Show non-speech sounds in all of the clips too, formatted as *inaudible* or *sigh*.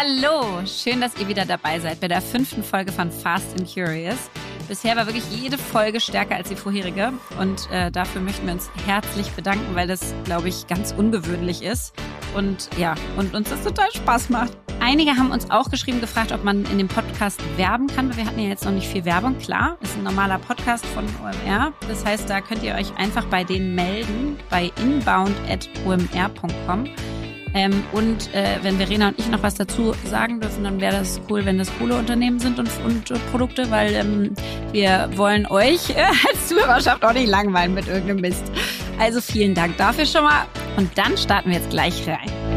Hallo, schön, dass ihr wieder dabei seid bei der fünften Folge von Fast and Curious. Bisher war wirklich jede Folge stärker als die vorherige und äh, dafür möchten wir uns herzlich bedanken, weil das, glaube ich, ganz ungewöhnlich ist und ja, und uns das total Spaß macht. Einige haben uns auch geschrieben, gefragt, ob man in dem Podcast werben kann, weil wir hatten ja jetzt noch nicht viel Werbung. Klar, ist ein normaler Podcast von OMR. Das heißt, da könnt ihr euch einfach bei denen melden, bei inbound.omr.com. Ähm, und äh, wenn Verena und ich noch was dazu sagen dürfen, dann wäre das cool, wenn das coole Unternehmen sind und, und, und Produkte, weil ähm, wir wollen euch äh, *laughs* als Zuhörerschaft auch nicht langweilen mit irgendeinem Mist. Also vielen Dank dafür schon mal. Und dann starten wir jetzt gleich rein.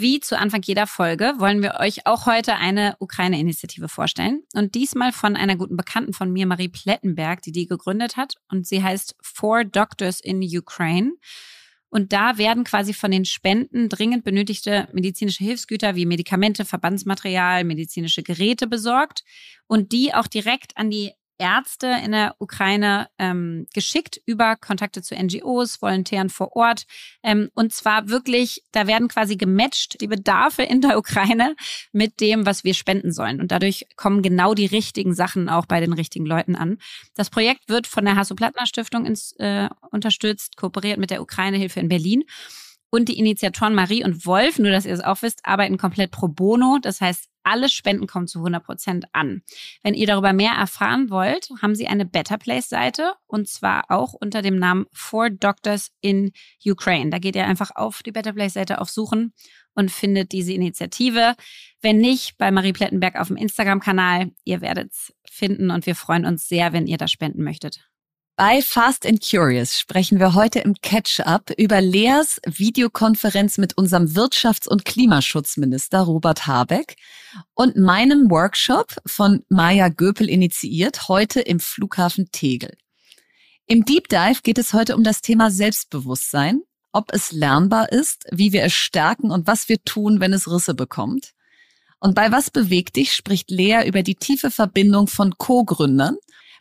Wie zu Anfang jeder Folge wollen wir euch auch heute eine Ukraine-Initiative vorstellen. Und diesmal von einer guten Bekannten von mir, Marie Plettenberg, die die gegründet hat. Und sie heißt Four Doctors in Ukraine. Und da werden quasi von den Spenden dringend benötigte medizinische Hilfsgüter wie Medikamente, Verbandsmaterial, medizinische Geräte besorgt und die auch direkt an die Ärzte in der Ukraine ähm, geschickt über Kontakte zu NGOs, Volontären vor Ort. Ähm, und zwar wirklich, da werden quasi gematcht die Bedarfe in der Ukraine mit dem, was wir spenden sollen. Und dadurch kommen genau die richtigen Sachen auch bei den richtigen Leuten an. Das Projekt wird von der Hasso-Plattner-Stiftung äh, unterstützt, kooperiert mit der Ukraine-Hilfe in Berlin. Und die Initiatoren Marie und Wolf, nur dass ihr es auch wisst, arbeiten komplett pro bono. Das heißt, alle Spenden kommen zu 100 Prozent an. Wenn ihr darüber mehr erfahren wollt, haben sie eine Better Place Seite und zwar auch unter dem Namen Four Doctors in Ukraine. Da geht ihr einfach auf die Better Place Seite auf Suchen und findet diese Initiative. Wenn nicht, bei Marie Plettenberg auf dem Instagram-Kanal. Ihr werdet es finden und wir freuen uns sehr, wenn ihr da spenden möchtet. Bei Fast and Curious sprechen wir heute im Catch-up über Leas Videokonferenz mit unserem Wirtschafts- und Klimaschutzminister Robert Habeck und meinem Workshop von Maya Göpel initiiert, heute im Flughafen Tegel. Im Deep Dive geht es heute um das Thema Selbstbewusstsein, ob es lernbar ist, wie wir es stärken und was wir tun, wenn es Risse bekommt. Und bei Was bewegt dich spricht Lea über die tiefe Verbindung von Co-Gründern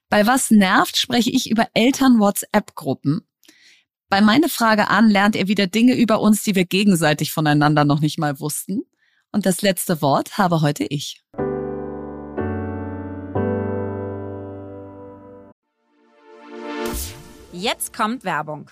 bei Was nervt spreche ich über Eltern-WhatsApp-Gruppen. Bei meine Frage an lernt ihr wieder Dinge über uns, die wir gegenseitig voneinander noch nicht mal wussten. Und das letzte Wort habe heute ich. Jetzt kommt Werbung.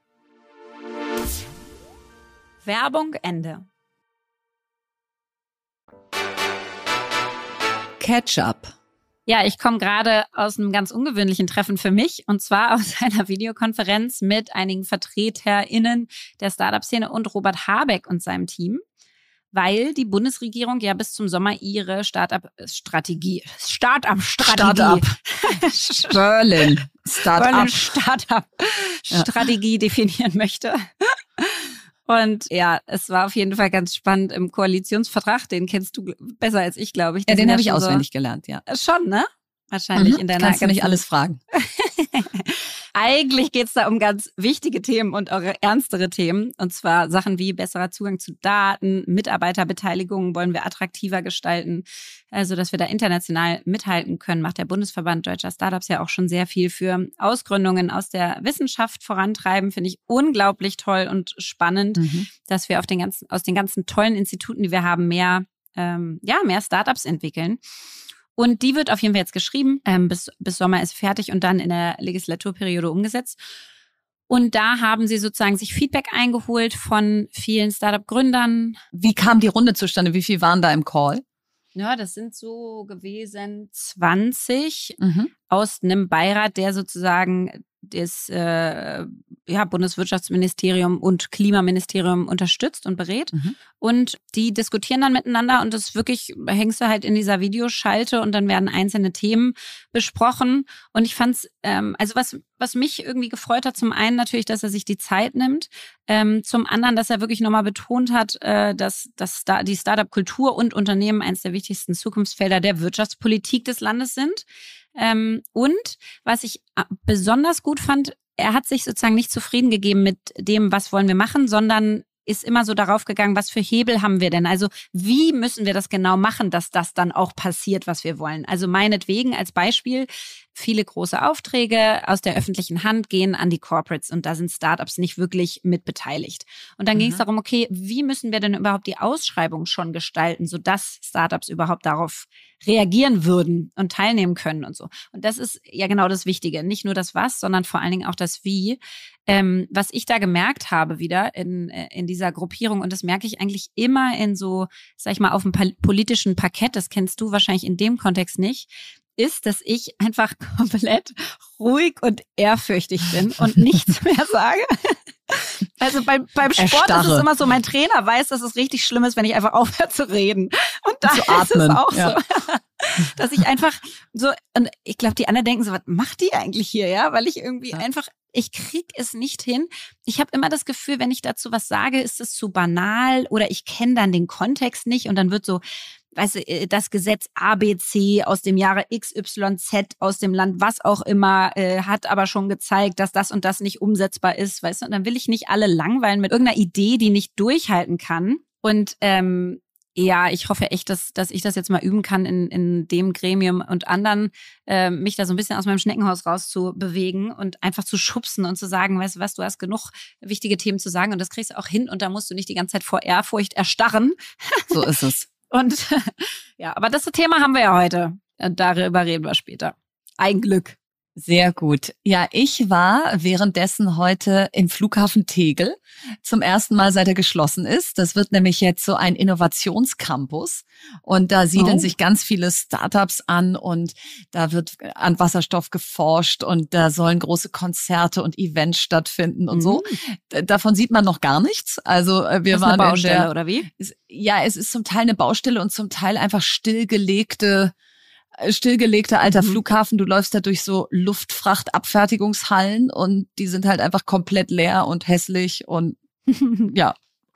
Werbung Ende. Catch-up. Ja, ich komme gerade aus einem ganz ungewöhnlichen Treffen für mich und zwar aus *laughs* einer Videokonferenz mit einigen VertreterInnen der Startup-Szene und Robert Habeck und seinem Team, weil die Bundesregierung ja bis zum Sommer ihre Startup-Strategie, Startup-Strategie, Startup. *laughs* Berlin, Startup. Startup-Strategie definieren möchte. Und ja, es war auf jeden Fall ganz spannend im Koalitionsvertrag. Den kennst du besser als ich, glaube ich. Ja, den habe ich auswendig so gelernt, ja. Schon, ne? Wahrscheinlich mhm, in deiner Kannst du nicht alles fragen. *laughs* Eigentlich geht es da um ganz wichtige Themen und auch ernstere Themen. Und zwar Sachen wie besserer Zugang zu Daten, Mitarbeiterbeteiligung wollen wir attraktiver gestalten, also dass wir da international mithalten können. Macht der Bundesverband Deutscher Startups ja auch schon sehr viel für Ausgründungen aus der Wissenschaft vorantreiben. Finde ich unglaublich toll und spannend, mhm. dass wir auf den ganzen, aus den ganzen tollen Instituten, die wir haben, mehr, ähm, ja, mehr Startups entwickeln. Und die wird auf jeden Fall jetzt geschrieben. Ähm, bis, bis Sommer ist fertig und dann in der Legislaturperiode umgesetzt. Und da haben sie sozusagen sich Feedback eingeholt von vielen Startup-Gründern. Wie kam die Runde zustande? Wie viel waren da im Call? Ja, das sind so gewesen 20 mhm. aus einem Beirat, der sozusagen das äh, ja, Bundeswirtschaftsministerium und Klimaministerium unterstützt und berät. Mhm. Und die diskutieren dann miteinander und das wirklich hängst du halt in dieser Videoschalte und dann werden einzelne Themen besprochen. Und ich fand's, ähm, also was, was mich irgendwie gefreut hat, zum einen natürlich, dass er sich die Zeit nimmt, ähm, zum anderen, dass er wirklich nochmal betont hat, äh, dass, dass da die Startup-Kultur und Unternehmen eines der wichtigsten Zukunftsfelder der Wirtschaftspolitik des Landes sind. Ähm, und was ich äh, besonders gut fand, er hat sich sozusagen nicht zufrieden gegeben mit dem, was wollen wir machen, sondern ist immer so darauf gegangen, was für Hebel haben wir denn? Also wie müssen wir das genau machen, dass das dann auch passiert, was wir wollen? Also meinetwegen als Beispiel, viele große Aufträge aus der öffentlichen Hand gehen an die Corporates und da sind Startups nicht wirklich mit beteiligt. Und dann mhm. ging es darum, okay, wie müssen wir denn überhaupt die Ausschreibung schon gestalten, sodass Startups überhaupt darauf reagieren würden und teilnehmen können und so. Und das ist ja genau das Wichtige. Nicht nur das Was, sondern vor allen Dingen auch das Wie. Ähm, was ich da gemerkt habe wieder in, äh, in dieser Gruppierung, und das merke ich eigentlich immer in so, sag ich mal, auf dem politischen Parkett, das kennst du wahrscheinlich in dem Kontext nicht, ist, dass ich einfach *laughs* komplett ruhig und ehrfürchtig bin und nichts *laughs* mehr sage. Also beim, beim Sport Erstarre. ist es immer so, mein Trainer weiß, dass es richtig schlimm ist, wenn ich einfach *laughs* aufhöre zu reden. Und da ist es auch ja. so, dass ich einfach so, und ich glaube, die anderen denken so, was macht die eigentlich hier, ja? Weil ich irgendwie ja. einfach ich krieg es nicht hin. Ich habe immer das Gefühl, wenn ich dazu was sage, ist es zu banal oder ich kenne dann den Kontext nicht und dann wird so, weißt du, äh, das Gesetz ABC aus dem Jahre XYZ aus dem Land, was auch immer, äh, hat aber schon gezeigt, dass das und das nicht umsetzbar ist, weißt du, und dann will ich nicht alle langweilen mit irgendeiner Idee, die nicht durchhalten kann. Und ähm, ja, ich hoffe echt, dass, dass ich das jetzt mal üben kann, in, in dem Gremium und anderen, äh, mich da so ein bisschen aus meinem Schneckenhaus rauszubewegen und einfach zu schubsen und zu sagen, weißt du was, du hast genug wichtige Themen zu sagen und das kriegst du auch hin und da musst du nicht die ganze Zeit vor Ehrfurcht erstarren. So ist es *laughs* Und *laughs* ja, aber das Thema haben wir ja heute. Darüber reden wir später. Ein Glück. Sehr gut. Ja, ich war währenddessen heute im Flughafen Tegel zum ersten Mal, seit er geschlossen ist. Das wird nämlich jetzt so ein Innovationscampus und da siedeln oh. sich ganz viele Startups an und da wird an Wasserstoff geforscht und da sollen große Konzerte und Events stattfinden und mhm. so. Davon sieht man noch gar nichts. Also äh, wir das waren eine Baustelle der, oder wie? Ja, es ist zum Teil eine Baustelle und zum Teil einfach stillgelegte stillgelegter alter mhm. Flughafen. Du läufst da durch so Luftfrachtabfertigungshallen und die sind halt einfach komplett leer und hässlich und *laughs* ja,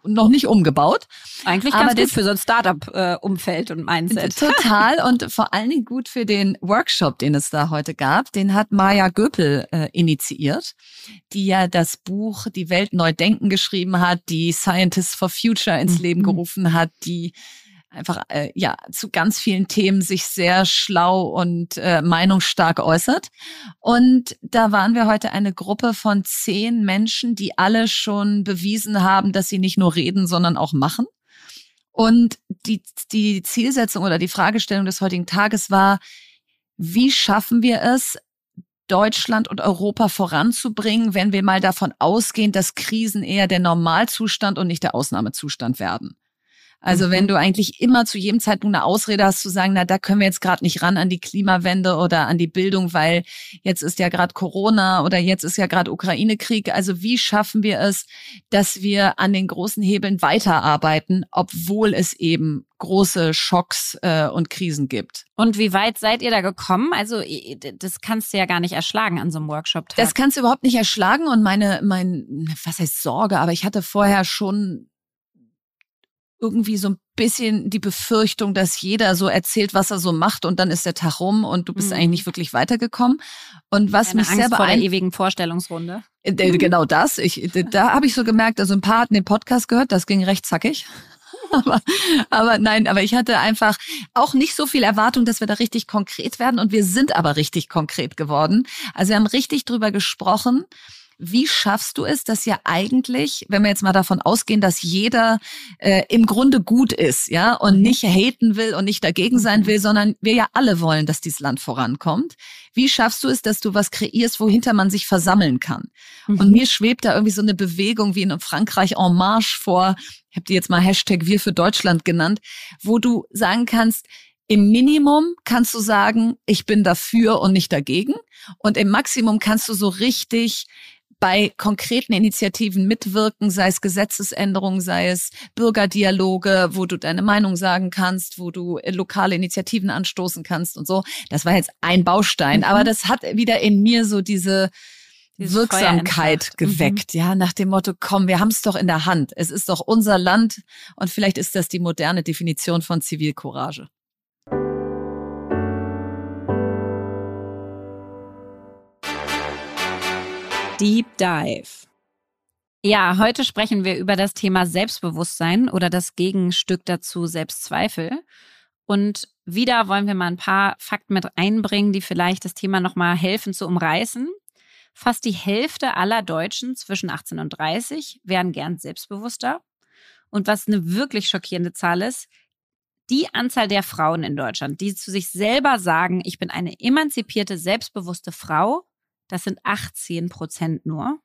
noch nicht umgebaut. Eigentlich ganz Aber gut für so ein Startup-Umfeld und Mindset. *laughs* Total und vor allen Dingen gut für den Workshop, den es da heute gab. Den hat Maja Göpel äh, initiiert, die ja das Buch Die Welt neu denken geschrieben hat, die Scientists for Future ins mhm. Leben gerufen hat, die einfach äh, ja zu ganz vielen Themen sich sehr schlau und äh, meinungsstark äußert. Und da waren wir heute eine Gruppe von zehn Menschen, die alle schon bewiesen haben, dass sie nicht nur reden, sondern auch machen. Und die, die Zielsetzung oder die Fragestellung des heutigen Tages war, wie schaffen wir es, Deutschland und Europa voranzubringen, wenn wir mal davon ausgehen, dass Krisen eher der Normalzustand und nicht der Ausnahmezustand werden? Also mhm. wenn du eigentlich immer zu jedem Zeitpunkt eine Ausrede hast zu sagen, na, da können wir jetzt gerade nicht ran an die Klimawende oder an die Bildung, weil jetzt ist ja gerade Corona oder jetzt ist ja gerade Ukraine-Krieg. Also wie schaffen wir es, dass wir an den großen Hebeln weiterarbeiten, obwohl es eben große Schocks äh, und Krisen gibt. Und wie weit seid ihr da gekommen? Also das kannst du ja gar nicht erschlagen an so einem Workshop. -Tag. Das kannst du überhaupt nicht erschlagen und meine, mein, was heißt Sorge, aber ich hatte vorher schon irgendwie so ein bisschen die Befürchtung, dass jeder so erzählt, was er so macht und dann ist der Tag rum und du bist mhm. eigentlich nicht wirklich weitergekommen. Und was Eine mich Angst sehr vor der ewigen Vorstellungsrunde. Äh, genau das. Ich, da habe ich so gemerkt, also ein paar hatten den Podcast gehört, das ging recht zackig. *laughs* aber, aber nein, aber ich hatte einfach auch nicht so viel Erwartung, dass wir da richtig konkret werden und wir sind aber richtig konkret geworden. Also wir haben richtig drüber gesprochen wie schaffst du es, dass ja eigentlich, wenn wir jetzt mal davon ausgehen, dass jeder äh, im Grunde gut ist, ja, und mhm. nicht haten will und nicht dagegen sein mhm. will, sondern wir ja alle wollen, dass dieses Land vorankommt. Wie schaffst du es, dass du was kreierst, wohinter man sich versammeln kann? Mhm. Und mir schwebt da irgendwie so eine Bewegung wie in Frankreich En Marche vor, ich habe die jetzt mal Hashtag Wir für Deutschland genannt, wo du sagen kannst, im Minimum kannst du sagen, ich bin dafür und nicht dagegen. Und im Maximum kannst du so richtig bei konkreten Initiativen mitwirken, sei es Gesetzesänderungen, sei es Bürgerdialoge, wo du deine Meinung sagen kannst, wo du äh, lokale Initiativen anstoßen kannst und so. Das war jetzt ein Baustein, mhm. aber das hat wieder in mir so diese Dieses Wirksamkeit mhm. geweckt, mhm. ja, nach dem Motto, komm, wir haben es doch in der Hand. Es ist doch unser Land und vielleicht ist das die moderne Definition von Zivilcourage. Deep Dive. Ja, heute sprechen wir über das Thema Selbstbewusstsein oder das Gegenstück dazu Selbstzweifel. Und wieder wollen wir mal ein paar Fakten mit einbringen, die vielleicht das Thema nochmal helfen zu umreißen. Fast die Hälfte aller Deutschen zwischen 18 und 30 wären gern selbstbewusster. Und was eine wirklich schockierende Zahl ist, die Anzahl der Frauen in Deutschland, die zu sich selber sagen, ich bin eine emanzipierte, selbstbewusste Frau, das sind 18 Prozent nur.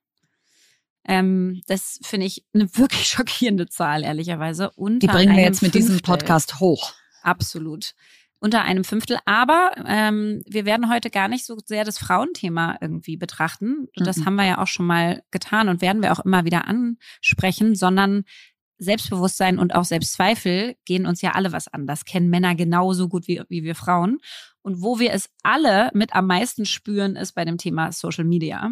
Ähm, das finde ich eine *laughs* wirklich schockierende Zahl, ehrlicherweise. Unter Die bringen wir jetzt mit Fünftel. diesem Podcast hoch. Absolut. Unter einem Fünftel. Aber ähm, wir werden heute gar nicht so sehr das Frauenthema irgendwie betrachten. Das mhm. haben wir ja auch schon mal getan und werden wir auch immer wieder ansprechen, sondern Selbstbewusstsein und auch Selbstzweifel gehen uns ja alle was an. Das kennen Männer genauso gut wie, wie wir Frauen. Und wo wir es alle mit am meisten spüren, ist bei dem Thema Social Media.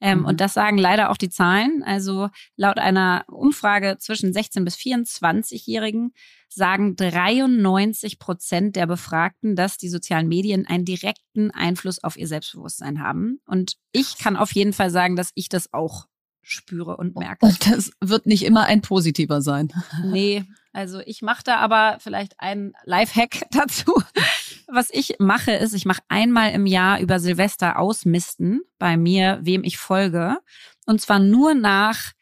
Ähm, mhm. Und das sagen leider auch die Zahlen. Also laut einer Umfrage zwischen 16 bis 24-Jährigen sagen 93 Prozent der Befragten, dass die sozialen Medien einen direkten Einfluss auf ihr Selbstbewusstsein haben. Und ich kann auf jeden Fall sagen, dass ich das auch spüre und merke. Und das wird nicht immer ein positiver sein. Nee, also ich mache da aber vielleicht einen Lifehack *laughs* dazu. Was ich mache, ist, ich mache einmal im Jahr über Silvester ausmisten bei mir, wem ich folge. Und zwar nur nach,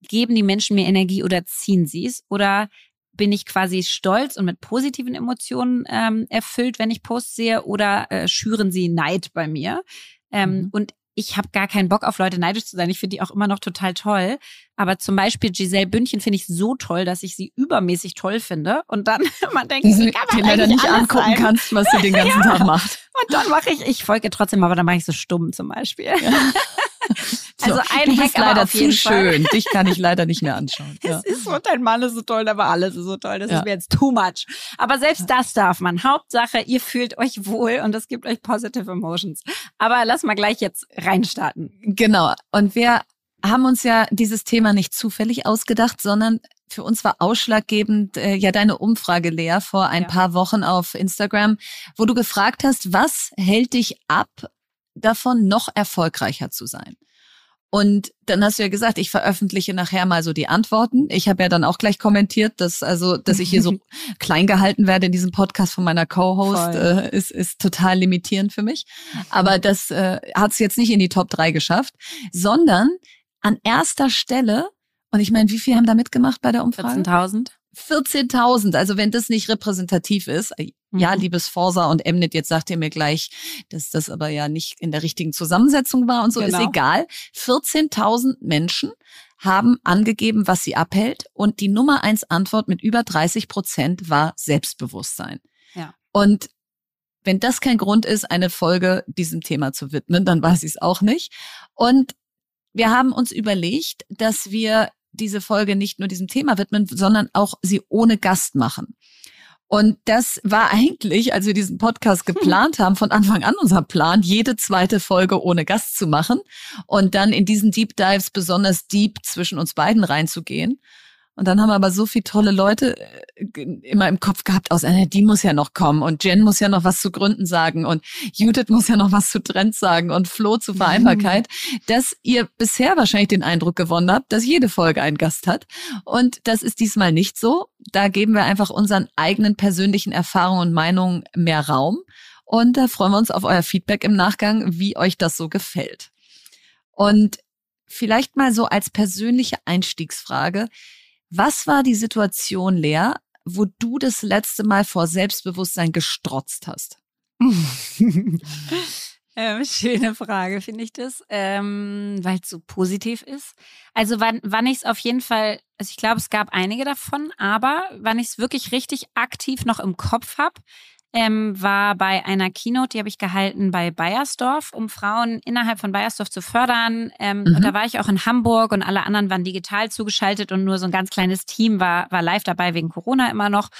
geben die Menschen mir Energie oder ziehen sie es? Oder bin ich quasi stolz und mit positiven Emotionen ähm, erfüllt, wenn ich Posts sehe, oder äh, schüren sie Neid bei mir? Ähm, mhm. Und ich habe gar keinen Bock auf Leute neidisch zu sein. Ich finde die auch immer noch total toll. Aber zum Beispiel Giselle Bündchen finde ich so toll, dass ich sie übermäßig toll finde. Und dann *laughs* man denkt, die, kann man leider nicht angucken sein. kannst, was sie den ganzen *laughs* ja. Tag macht. Und dann mache ich, ich folge trotzdem, aber dann mache ich so stumm zum Beispiel. Ja. *laughs* So, also ein du bist leider zu schön. Dich kann ich leider nicht mehr anschauen. Ja. Es ist so, dein Mann ist so toll, aber alles ist so toll. Das ja. ist mir jetzt too much. Aber selbst das darf man. Hauptsache, ihr fühlt euch wohl und es gibt euch positive emotions. Aber lass mal gleich jetzt reinstarten. Genau. Und wir haben uns ja dieses Thema nicht zufällig ausgedacht, sondern für uns war ausschlaggebend äh, ja deine Umfrage, Lea, vor ein ja. paar Wochen auf Instagram, wo du gefragt hast, was hält dich ab, davon noch erfolgreicher zu sein? Und dann hast du ja gesagt, ich veröffentliche nachher mal so die Antworten. Ich habe ja dann auch gleich kommentiert, dass also, dass ich hier so *laughs* klein gehalten werde in diesem Podcast von meiner Co-Host, äh, ist, ist total limitierend für mich. Aber das äh, hat es jetzt nicht in die Top 3 geschafft, sondern an erster Stelle, und ich meine, wie viel haben da mitgemacht bei der Umfrage? 14.000. 14.000. Also wenn das nicht repräsentativ ist, äh, ja, mhm. liebes Forsa und Emnet, jetzt sagt ihr mir gleich, dass das aber ja nicht in der richtigen Zusammensetzung war und so, genau. ist egal. 14.000 Menschen haben angegeben, was sie abhält und die Nummer eins Antwort mit über 30 Prozent war Selbstbewusstsein. Ja. Und wenn das kein Grund ist, eine Folge diesem Thema zu widmen, dann weiß ich es auch nicht. Und wir haben uns überlegt, dass wir diese Folge nicht nur diesem Thema widmen, sondern auch sie ohne Gast machen. Und das war eigentlich, als wir diesen Podcast geplant haben, von Anfang an unser Plan, jede zweite Folge ohne Gast zu machen und dann in diesen Deep Dives besonders deep zwischen uns beiden reinzugehen. Und dann haben wir aber so viele tolle Leute äh, immer im Kopf gehabt aus, äh, die muss ja noch kommen und Jen muss ja noch was zu Gründen sagen und Judith muss ja noch was zu Trends sagen und Flo zu Vereinbarkeit, mhm. dass ihr bisher wahrscheinlich den Eindruck gewonnen habt, dass jede Folge einen Gast hat. Und das ist diesmal nicht so. Da geben wir einfach unseren eigenen persönlichen Erfahrungen und Meinungen mehr Raum. Und da freuen wir uns auf euer Feedback im Nachgang, wie euch das so gefällt. Und vielleicht mal so als persönliche Einstiegsfrage. Was war die Situation, Lea, wo du das letzte Mal vor Selbstbewusstsein gestrotzt hast? *laughs* ähm, schöne Frage, finde ich das, ähm, weil es so positiv ist. Also wann, wann ich es auf jeden Fall, also ich glaube, es gab einige davon, aber wann ich es wirklich richtig aktiv noch im Kopf habe, ähm, war bei einer Keynote, die habe ich gehalten bei Bayersdorf, um Frauen innerhalb von Bayersdorf zu fördern. Ähm, mhm. Und da war ich auch in Hamburg und alle anderen waren digital zugeschaltet und nur so ein ganz kleines Team war, war live dabei wegen Corona immer noch.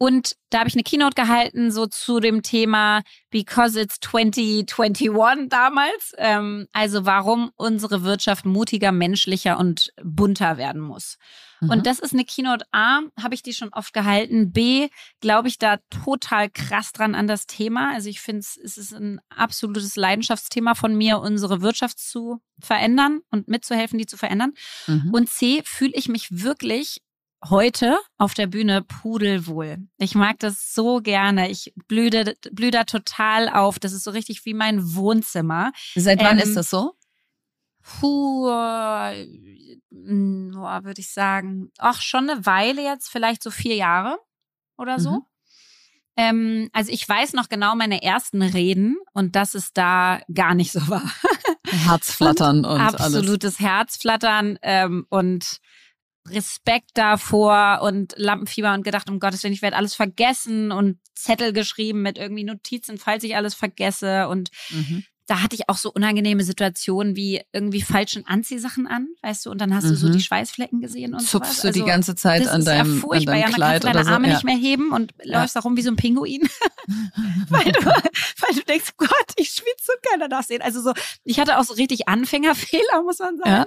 Und da habe ich eine Keynote gehalten, so zu dem Thema Because it's 2021 damals. Ähm, also warum unsere Wirtschaft mutiger, menschlicher und bunter werden muss. Mhm. Und das ist eine Keynote A, habe ich die schon oft gehalten. B, glaube ich da total krass dran an das Thema. Also ich finde, es ist ein absolutes Leidenschaftsthema von mir, unsere Wirtschaft zu verändern und mitzuhelfen, die zu verändern. Mhm. Und C, fühle ich mich wirklich heute auf der Bühne pudelwohl. Ich mag das so gerne. Ich blühe, blühe da total auf. Das ist so richtig wie mein Wohnzimmer. Seit wann ähm, ist das so? Puh, äh, würde ich sagen, ach, schon eine Weile jetzt, vielleicht so vier Jahre oder so. Mhm. Ähm, also ich weiß noch genau meine ersten Reden und dass es da gar nicht so war. *laughs* Herzflattern und, und absolutes alles. Herzflattern ähm, und Respekt davor und Lampenfieber und gedacht, um Gottes Willen, ich werde alles vergessen und Zettel geschrieben mit irgendwie Notizen, falls ich alles vergesse und mhm da hatte ich auch so unangenehme Situationen wie irgendwie falschen Anziehsachen an, weißt du, und dann hast mhm. du so die mhm. Schweißflecken gesehen und Zupfst sowas. du also, die ganze Zeit an deinem, ja furchtbar. an deinem Kleid ja, dann kannst du deine so. Arme ja. nicht mehr heben und ja. läufst da rum wie so ein Pinguin. *laughs* *laughs* weil, du, weil du denkst, Gott, ich schwitze und keiner darf sehen. Also so, ich hatte auch so richtig Anfängerfehler, *laughs* muss man sagen. Ja.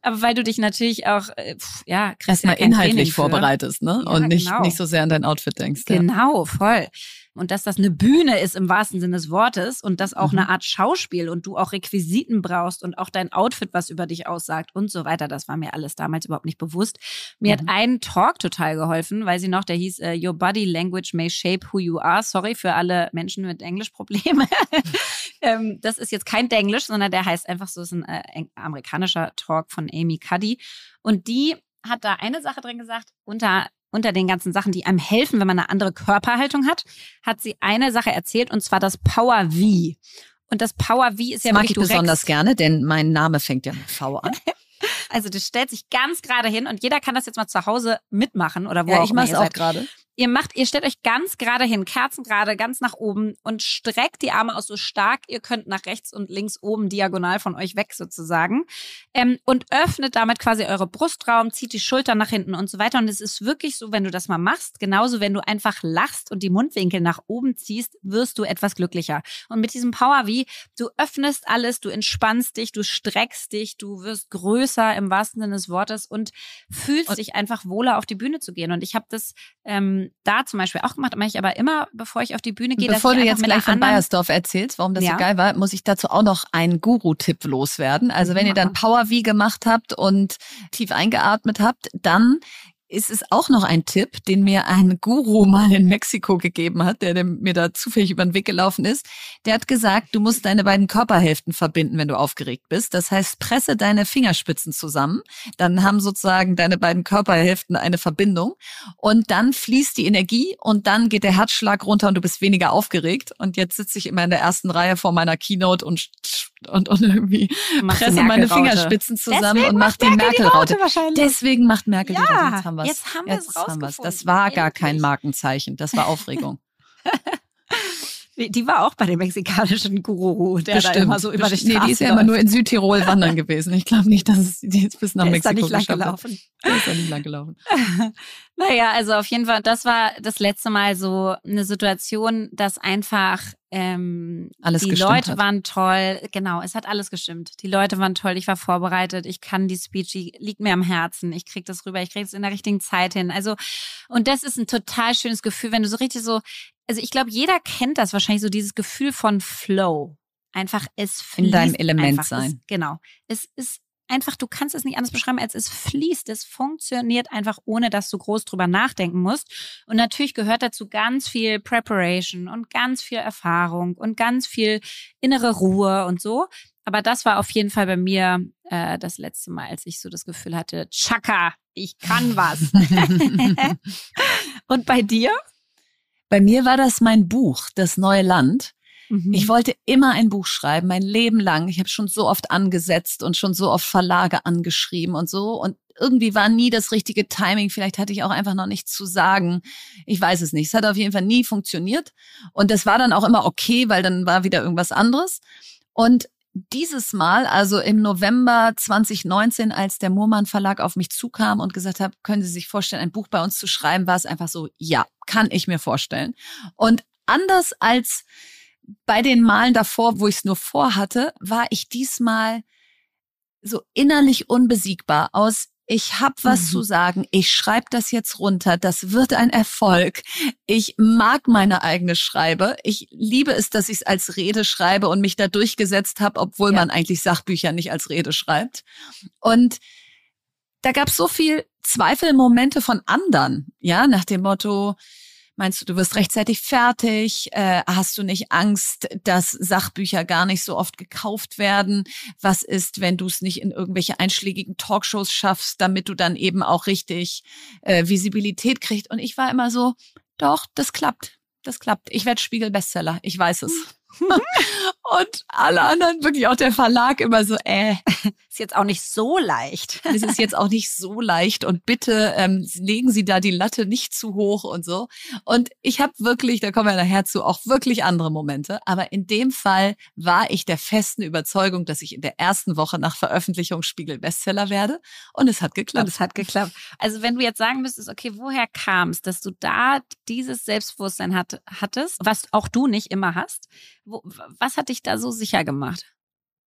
Aber weil du dich natürlich auch, äh, ja, krass Erstmal inhaltlich vorbereitest, ne? und nicht, genau. nicht so sehr an dein Outfit denkst. Genau, voll und dass das eine Bühne ist im wahrsten Sinne des Wortes und das auch mhm. eine Art Schauspiel und du auch Requisiten brauchst und auch dein Outfit, was über dich aussagt und so weiter. Das war mir alles damals überhaupt nicht bewusst. Mir mhm. hat ein Talk total geholfen, weil sie noch, der hieß uh, Your Body Language May Shape Who You Are. Sorry für alle Menschen mit Englischproblemen. *laughs* ähm, das ist jetzt kein Denglisch, sondern der heißt einfach so, ist ein äh, amerikanischer Talk von Amy Cuddy. Und die hat da eine Sache drin gesagt, unter unter den ganzen Sachen, die einem helfen, wenn man eine andere Körperhaltung hat, hat sie eine Sache erzählt und zwar das Power V. Und das Power V ist ja das mag ich besonders gerne, denn mein Name fängt ja mit V an. *laughs* Also das stellt sich ganz gerade hin und jeder kann das jetzt mal zu Hause mitmachen oder wo ja, auch ich mache es auch gerade. Ihr macht, ihr stellt euch ganz gerade hin, Kerzen gerade, ganz nach oben und streckt die Arme aus so stark ihr könnt nach rechts und links oben diagonal von euch weg sozusagen ähm, und öffnet damit quasi eure Brustraum, zieht die Schultern nach hinten und so weiter. Und es ist wirklich so, wenn du das mal machst, genauso wenn du einfach lachst und die Mundwinkel nach oben ziehst, wirst du etwas glücklicher. Und mit diesem Power wie du öffnest alles, du entspannst dich, du streckst dich, du wirst größer im wahrsten Sinne des Wortes und fühlst und dich einfach wohler auf die Bühne zu gehen. Und ich habe das ähm, da zum Beispiel auch gemacht, mache ich aber immer, bevor ich auf die Bühne gehe. Bevor du jetzt gleich von Bayersdorf erzählst, warum das ja. so geil war, muss ich dazu auch noch einen Guru-Tipp loswerden. Also wenn ihr dann Power V gemacht habt und tief eingeatmet habt, dann ist es auch noch ein Tipp, den mir ein Guru mal in Mexiko gegeben hat, der mir da zufällig über den Weg gelaufen ist. Der hat gesagt, du musst deine beiden Körperhälften verbinden, wenn du aufgeregt bist. Das heißt, presse deine Fingerspitzen zusammen. Dann haben sozusagen deine beiden Körperhälften eine Verbindung. Und dann fließt die Energie und dann geht der Herzschlag runter und du bist weniger aufgeregt. Und jetzt sitze ich immer in der ersten Reihe vor meiner Keynote und und, und irgendwie presse meine Fingerspitzen zusammen Deswegen und mache die Merkel-Raute. Merkel Deswegen macht Merkel ja, die Raute. Jetzt haben wir Jetzt haben es rausgefunden. Das war gar kein Markenzeichen. Das war Aufregung. Die war auch bei dem mexikanischen Guru, der Bestimmt. da immer so über die Straße Nee, die ist ja immer nur in Südtirol wandern gewesen. Ich glaube nicht, dass es die jetzt bis nach der Mexiko ist da nicht lang gelaufen. Der ist da nicht lang gelaufen. *laughs* naja, also auf jeden Fall, das war das letzte Mal so eine Situation, dass einfach ähm, alles die Leute hat. waren toll. Genau, es hat alles gestimmt. Die Leute waren toll. Ich war vorbereitet. Ich kann die Speech, die liegt mir am Herzen. Ich krieg das rüber. Ich krieg es in der richtigen Zeit hin. Also und das ist ein total schönes Gefühl, wenn du so richtig so also ich glaube, jeder kennt das wahrscheinlich so dieses Gefühl von Flow. Einfach es fließt. In deinem Element einfach. sein. Es, genau. Es ist einfach, du kannst es nicht anders beschreiben, als es fließt. Es funktioniert einfach, ohne dass du groß drüber nachdenken musst. Und natürlich gehört dazu ganz viel Preparation und ganz viel Erfahrung und ganz viel innere Ruhe und so. Aber das war auf jeden Fall bei mir äh, das letzte Mal, als ich so das Gefühl hatte, Chaka, ich kann was. *laughs* *laughs* und bei dir? Bei mir war das mein Buch, Das neue Land. Mhm. Ich wollte immer ein Buch schreiben, mein Leben lang. Ich habe schon so oft angesetzt und schon so oft Verlage angeschrieben und so. Und irgendwie war nie das richtige Timing. Vielleicht hatte ich auch einfach noch nichts zu sagen. Ich weiß es nicht. Es hat auf jeden Fall nie funktioniert. Und das war dann auch immer okay, weil dann war wieder irgendwas anderes. Und dieses Mal, also im November 2019, als der Murmann Verlag auf mich zukam und gesagt hat, können Sie sich vorstellen, ein Buch bei uns zu schreiben, war es einfach so, ja, kann ich mir vorstellen. Und anders als bei den Malen davor, wo ich es nur vorhatte, war ich diesmal so innerlich unbesiegbar aus ich habe was mhm. zu sagen, ich schreibe das jetzt runter, das wird ein Erfolg. Ich mag meine eigene Schreibe. Ich liebe es, dass ich es als Rede schreibe und mich da durchgesetzt habe, obwohl ja. man eigentlich Sachbücher nicht als Rede schreibt. Und da gab es so viel Zweifelmomente von anderen, ja, nach dem Motto, Meinst du, du wirst rechtzeitig fertig? Äh, hast du nicht Angst, dass Sachbücher gar nicht so oft gekauft werden? Was ist, wenn du es nicht in irgendwelche einschlägigen Talkshows schaffst, damit du dann eben auch richtig äh, Visibilität kriegst? Und ich war immer so, doch, das klappt. Das klappt. Ich werde Spiegel-Bestseller. Ich weiß es. *laughs* und alle anderen, wirklich auch der Verlag immer so, äh. Ist jetzt auch nicht so leicht. *laughs* es ist jetzt auch nicht so leicht und bitte ähm, legen Sie da die Latte nicht zu hoch und so. Und ich habe wirklich, da kommen wir nachher zu, auch wirklich andere Momente. Aber in dem Fall war ich der festen Überzeugung, dass ich in der ersten Woche nach Veröffentlichung Spiegel Bestseller werde. Und es hat geklappt. Und es hat geklappt. Also wenn du jetzt sagen müsstest, okay, woher kam es, dass du da dieses Selbstbewusstsein hat, hattest, was auch du nicht immer hast, wo, was hat dich da so sicher gemacht?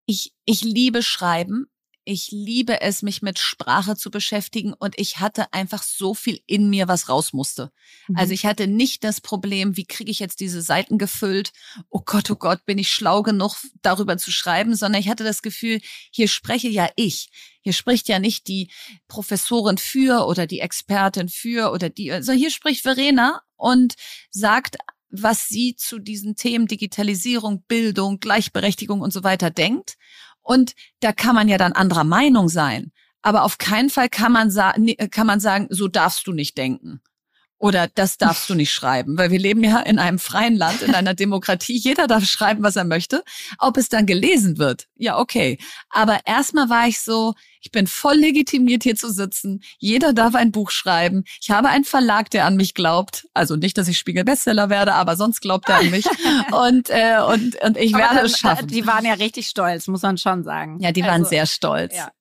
Ich, ich liebe Schreiben. Ich liebe es, mich mit Sprache zu beschäftigen und ich hatte einfach so viel in mir, was raus musste. Mhm. Also ich hatte nicht das Problem, wie kriege ich jetzt diese Seiten gefüllt? Oh Gott, oh Gott, bin ich schlau genug, darüber zu schreiben, sondern ich hatte das Gefühl, hier spreche ja ich. Hier spricht ja nicht die Professorin für oder die Expertin für oder die, also hier spricht Verena und sagt was sie zu diesen Themen Digitalisierung, Bildung, Gleichberechtigung und so weiter denkt. Und da kann man ja dann anderer Meinung sein. Aber auf keinen Fall kann man, sa kann man sagen, so darfst du nicht denken. Oder das darfst du nicht schreiben, weil wir leben ja in einem freien Land, in einer Demokratie. Jeder darf schreiben, was er möchte. Ob es dann gelesen wird, ja, okay. Aber erstmal war ich so, ich bin voll legitimiert hier zu sitzen. Jeder darf ein Buch schreiben. Ich habe einen Verlag, der an mich glaubt. Also nicht, dass ich Spiegel-Bestseller werde, aber sonst glaubt er an mich. *laughs* und, äh, und, und ich aber werde dann, es schaffen. Die waren ja richtig stolz, muss man schon sagen. Ja, die also, waren sehr stolz. Ja.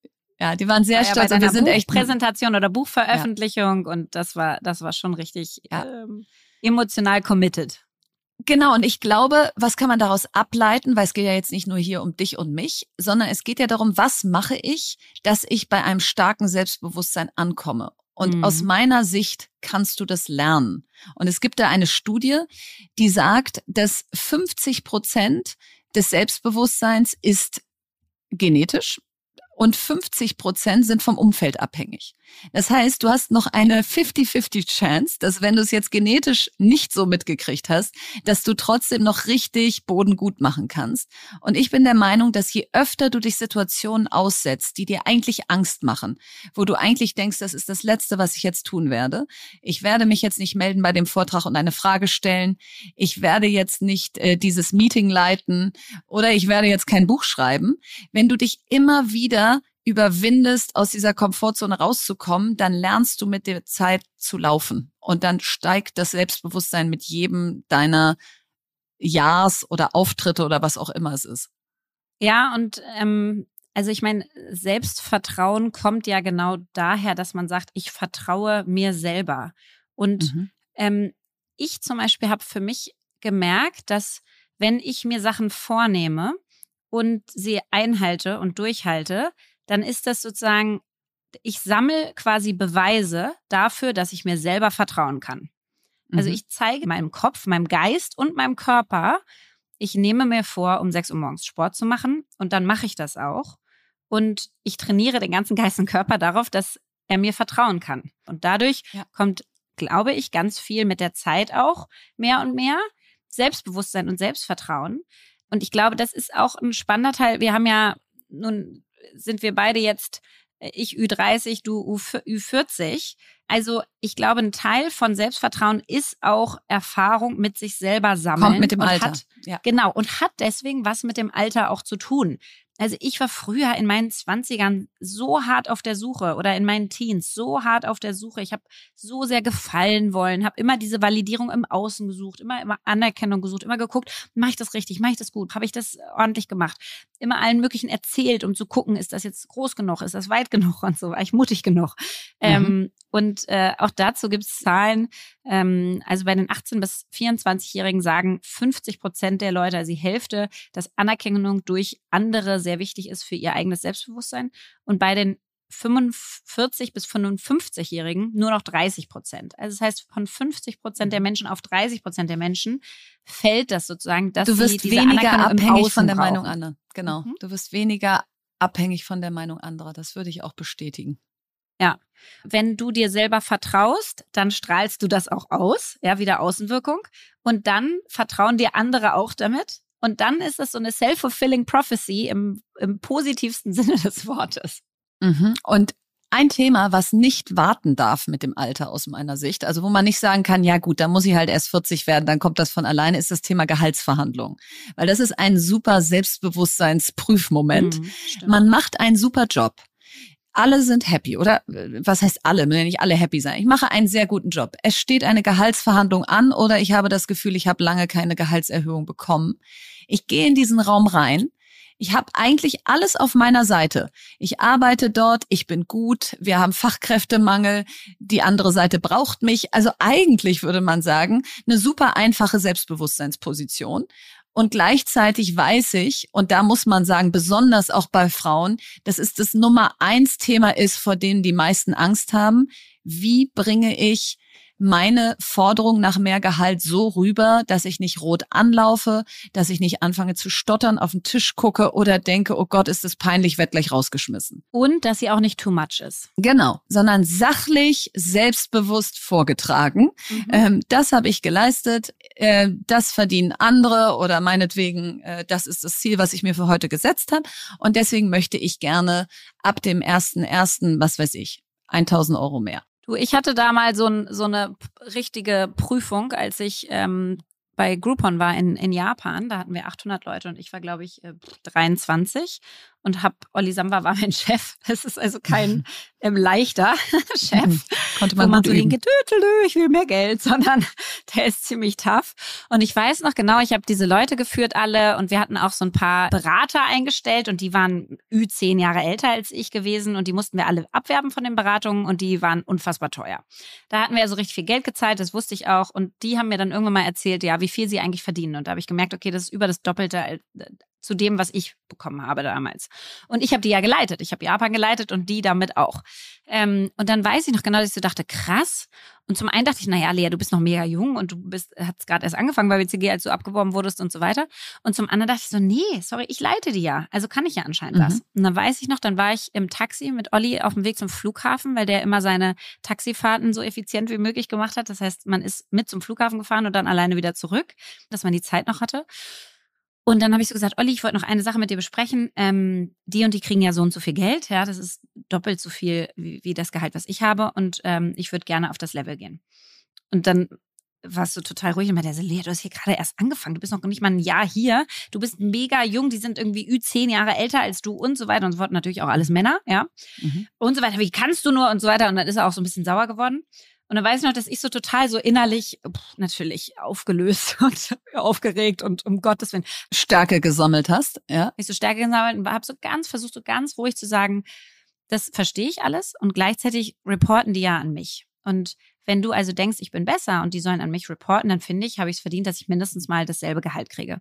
Ja, die waren sehr war stolz ja und wir sind echt Präsentation oder Buchveröffentlichung ja. und das war das war schon richtig ja. ähm, emotional committed. Genau, und ich glaube, was kann man daraus ableiten, weil es geht ja jetzt nicht nur hier um dich und mich, sondern es geht ja darum, was mache ich, dass ich bei einem starken Selbstbewusstsein ankomme. Und mhm. aus meiner Sicht kannst du das lernen. Und es gibt da eine Studie, die sagt, dass 50 Prozent des Selbstbewusstseins ist genetisch und 50 Prozent sind vom Umfeld abhängig. Das heißt, du hast noch eine 50-50 Chance, dass wenn du es jetzt genetisch nicht so mitgekriegt hast, dass du trotzdem noch richtig Boden gut machen kannst. Und ich bin der Meinung, dass je öfter du dich Situationen aussetzt, die dir eigentlich Angst machen, wo du eigentlich denkst, das ist das Letzte, was ich jetzt tun werde. Ich werde mich jetzt nicht melden bei dem Vortrag und eine Frage stellen. Ich werde jetzt nicht äh, dieses Meeting leiten oder ich werde jetzt kein Buch schreiben. Wenn du dich immer wieder überwindest, aus dieser Komfortzone rauszukommen, dann lernst du mit der Zeit zu laufen. Und dann steigt das Selbstbewusstsein mit jedem deiner Jahrs oder Auftritte oder was auch immer es ist. Ja, und ähm, also ich meine, Selbstvertrauen kommt ja genau daher, dass man sagt, ich vertraue mir selber. Und mhm. ähm, ich zum Beispiel habe für mich gemerkt, dass wenn ich mir Sachen vornehme und sie einhalte und durchhalte, dann ist das sozusagen, ich sammle quasi Beweise dafür, dass ich mir selber vertrauen kann. Also mhm. ich zeige meinem Kopf, meinem Geist und meinem Körper, ich nehme mir vor, um 6 Uhr morgens Sport zu machen und dann mache ich das auch. Und ich trainiere den ganzen Geist und Körper darauf, dass er mir vertrauen kann. Und dadurch ja. kommt, glaube ich, ganz viel mit der Zeit auch mehr und mehr Selbstbewusstsein und Selbstvertrauen. Und ich glaube, das ist auch ein spannender Teil. Wir haben ja nun sind wir beide jetzt, äh, ich Ü30, du Ü40. Also ich glaube, ein Teil von Selbstvertrauen ist auch Erfahrung mit sich selber sammeln. Kommt mit dem Alter. Hat, ja. Genau, und hat deswegen was mit dem Alter auch zu tun. Also ich war früher in meinen Zwanzigern so hart auf der Suche oder in meinen Teens so hart auf der Suche. Ich habe so sehr gefallen wollen, habe immer diese Validierung im Außen gesucht, immer immer Anerkennung gesucht, immer geguckt, mache ich das richtig, mache ich das gut, habe ich das ordentlich gemacht, immer allen möglichen erzählt, um zu gucken, ist das jetzt groß genug, ist das weit *laughs* genug und so, war ich mutig genug. Mhm. Ähm, und äh, auch dazu gibt es Zahlen. Ähm, also bei den 18 bis 24-Jährigen sagen 50 Prozent der Leute, also die Hälfte, dass Anerkennung durch andere sehr wichtig ist für ihr eigenes Selbstbewusstsein. Und bei den 45 bis 55-Jährigen nur noch 30 Prozent. Also das heißt, von 50 Prozent der Menschen auf 30 Prozent der Menschen fällt das sozusagen, dass du wirst diese weniger abhängig von der. Meinung anderer. Genau, mhm. du wirst weniger abhängig von der Meinung anderer. Das würde ich auch bestätigen. Ja. Wenn du dir selber vertraust, dann strahlst du das auch aus, ja, wieder Außenwirkung. Und dann vertrauen dir andere auch damit. Und dann ist es so eine self-fulfilling prophecy im, im positivsten *laughs* Sinne des Wortes. Mhm. Und ein Thema, was nicht warten darf mit dem Alter aus meiner Sicht, also wo man nicht sagen kann, ja gut, da muss ich halt erst 40 werden, dann kommt das von alleine, ist das Thema Gehaltsverhandlung. Weil das ist ein super Selbstbewusstseinsprüfmoment. Mhm, man macht einen super Job alle sind happy oder was heißt alle, müssen ja nicht alle happy sein. Ich mache einen sehr guten Job. Es steht eine Gehaltsverhandlung an oder ich habe das Gefühl, ich habe lange keine Gehaltserhöhung bekommen. Ich gehe in diesen Raum rein. Ich habe eigentlich alles auf meiner Seite. Ich arbeite dort, ich bin gut, wir haben Fachkräftemangel, die andere Seite braucht mich. Also eigentlich würde man sagen, eine super einfache Selbstbewusstseinsposition. Und gleichzeitig weiß ich, und da muss man sagen, besonders auch bei Frauen, dass es das Nummer eins Thema ist, vor dem die meisten Angst haben. Wie bringe ich meine Forderung nach mehr Gehalt so rüber, dass ich nicht rot anlaufe, dass ich nicht anfange zu stottern, auf den Tisch gucke oder denke, oh Gott, ist das peinlich, werd gleich rausgeschmissen. Und dass sie auch nicht too much ist. Genau, sondern sachlich, selbstbewusst vorgetragen. Mhm. Ähm, das habe ich geleistet, äh, das verdienen andere oder meinetwegen, äh, das ist das Ziel, was ich mir für heute gesetzt habe. Und deswegen möchte ich gerne ab dem ersten ersten, was weiß ich, 1000 Euro mehr. Du, ich hatte da mal so, ein, so eine richtige Prüfung, als ich ähm, bei Groupon war in, in Japan. Da hatten wir 800 Leute und ich war, glaube ich, 23 äh, und hab Olli Samba war mein *laughs* Chef. Es ist also kein ähm, leichter *laughs* Chef, mhm. Konnte man wo man so denkt, ich will mehr Geld, *laughs* sondern der ist ziemlich tough. Und ich weiß noch genau, ich habe diese Leute geführt alle und wir hatten auch so ein paar Berater eingestellt und die waren ü zehn Jahre älter als ich gewesen und die mussten wir alle abwerben von den Beratungen und die waren unfassbar teuer. Da hatten wir also richtig viel Geld gezahlt, das wusste ich auch und die haben mir dann irgendwann mal erzählt, ja, wie viel sie eigentlich verdienen und da habe ich gemerkt, okay, das ist über das Doppelte zu dem, was ich bekommen habe damals. Und ich habe die ja geleitet. Ich habe Japan geleitet und die damit auch. Ähm, und dann weiß ich noch genau, dass ich so dachte, krass. Und zum einen dachte ich, naja, Lea, du bist noch mega jung und du bist, hast gerade erst angefangen bei WCG, als du abgeworben wurdest und so weiter. Und zum anderen dachte ich so, nee, sorry, ich leite die ja. Also kann ich ja anscheinend mhm. das. Und dann weiß ich noch, dann war ich im Taxi mit Olli auf dem Weg zum Flughafen, weil der immer seine Taxifahrten so effizient wie möglich gemacht hat. Das heißt, man ist mit zum Flughafen gefahren und dann alleine wieder zurück, dass man die Zeit noch hatte. Und dann habe ich so gesagt, Olli, ich wollte noch eine Sache mit dir besprechen. Ähm, die und die kriegen ja so und so viel Geld. Ja, das ist doppelt so viel wie, wie das Gehalt, was ich habe. Und ähm, ich würde gerne auf das Level gehen. Und dann warst du total ruhig und meinte, Lea, du hast hier gerade erst angefangen. Du bist noch nicht mal ein Jahr hier. Du bist mega jung. Die sind irgendwie ü zehn Jahre älter als du und so weiter und so fort. Natürlich auch alles Männer, ja. Mhm. Und so weiter. Wie kannst du nur und so weiter. Und dann ist er auch so ein bisschen sauer geworden. Und dann weiß ich noch, dass ich so total so innerlich pff, natürlich aufgelöst *laughs* und aufgeregt und um Gottes Willen Stärke gesammelt hast, ja? Ich so Stärke gesammelt und habe so ganz versucht, so ganz ruhig zu sagen, das verstehe ich alles und gleichzeitig reporten die ja an mich. Und wenn du also denkst, ich bin besser und die sollen an mich reporten, dann finde ich, habe ich es verdient, dass ich mindestens mal dasselbe Gehalt kriege.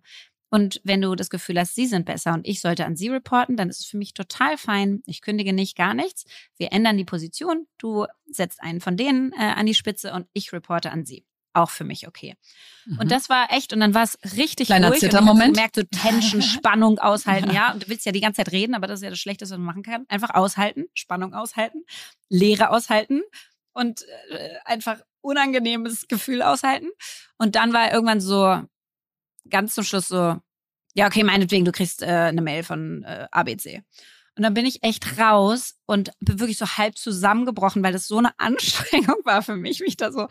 Und wenn du das Gefühl hast, sie sind besser und ich sollte an sie reporten, dann ist es für mich total fein. Ich kündige nicht gar nichts. Wir ändern die Position. Du setzt einen von denen äh, an die Spitze und ich reporte an sie. Auch für mich okay. Mhm. Und das war echt, und dann war es richtig Kleiner ruhig. Zittermoment. Du merkst so Tension, *laughs* Spannung aushalten, ja. Und du willst ja die ganze Zeit reden, aber das ist ja das Schlechteste, was man machen kann. Einfach aushalten, Spannung aushalten, Leere aushalten und äh, einfach unangenehmes Gefühl aushalten. Und dann war irgendwann so, ganz zum Schluss so, ja, okay, meinetwegen, du kriegst äh, eine Mail von äh, ABC. Und dann bin ich echt raus und bin wirklich so halb zusammengebrochen, weil das so eine *laughs* Anstrengung war für mich, mich da so.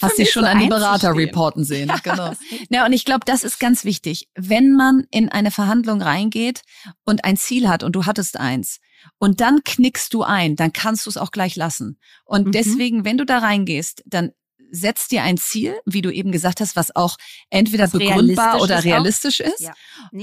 Hast dich schon so an die Berater reporten sehen, *laughs* ja, genau. Ja, und ich glaube, das ist ganz wichtig. Wenn man in eine Verhandlung reingeht und ein Ziel hat und du hattest eins und dann knickst du ein, dann kannst du es auch gleich lassen. Und mhm. deswegen, wenn du da reingehst, dann setz dir ein Ziel, wie du eben gesagt hast, was auch entweder was begründbar realistisch oder ist realistisch auch. ist. Ja.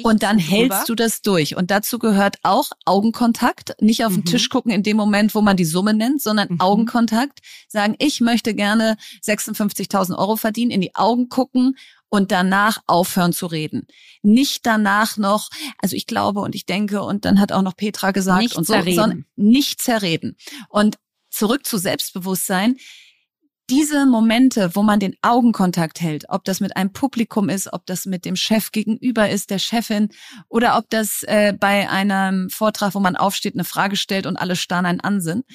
Und dann hältst du das durch. Und dazu gehört auch Augenkontakt. Nicht auf mhm. den Tisch gucken in dem Moment, wo man die Summe nennt, sondern mhm. Augenkontakt. Sagen, ich möchte gerne 56.000 Euro verdienen, in die Augen gucken und danach aufhören zu reden. Nicht danach noch, also ich glaube und ich denke und dann hat auch noch Petra gesagt nicht und so, zerreden. sondern nicht zerreden. Und zurück zu Selbstbewusstsein diese Momente, wo man den Augenkontakt hält, ob das mit einem Publikum ist, ob das mit dem Chef gegenüber ist, der Chefin, oder ob das äh, bei einem Vortrag, wo man aufsteht, eine Frage stellt und alle starren einen an sind,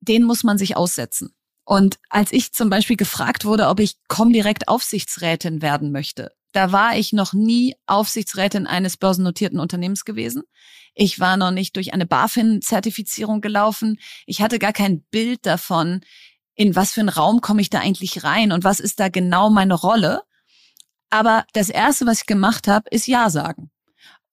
den muss man sich aussetzen. Und als ich zum Beispiel gefragt wurde, ob ich Comdirect Aufsichtsrätin werden möchte, da war ich noch nie Aufsichtsrätin eines börsennotierten Unternehmens gewesen. Ich war noch nicht durch eine BaFin-Zertifizierung gelaufen. Ich hatte gar kein Bild davon, in was für einen Raum komme ich da eigentlich rein und was ist da genau meine Rolle. Aber das Erste, was ich gemacht habe, ist Ja sagen.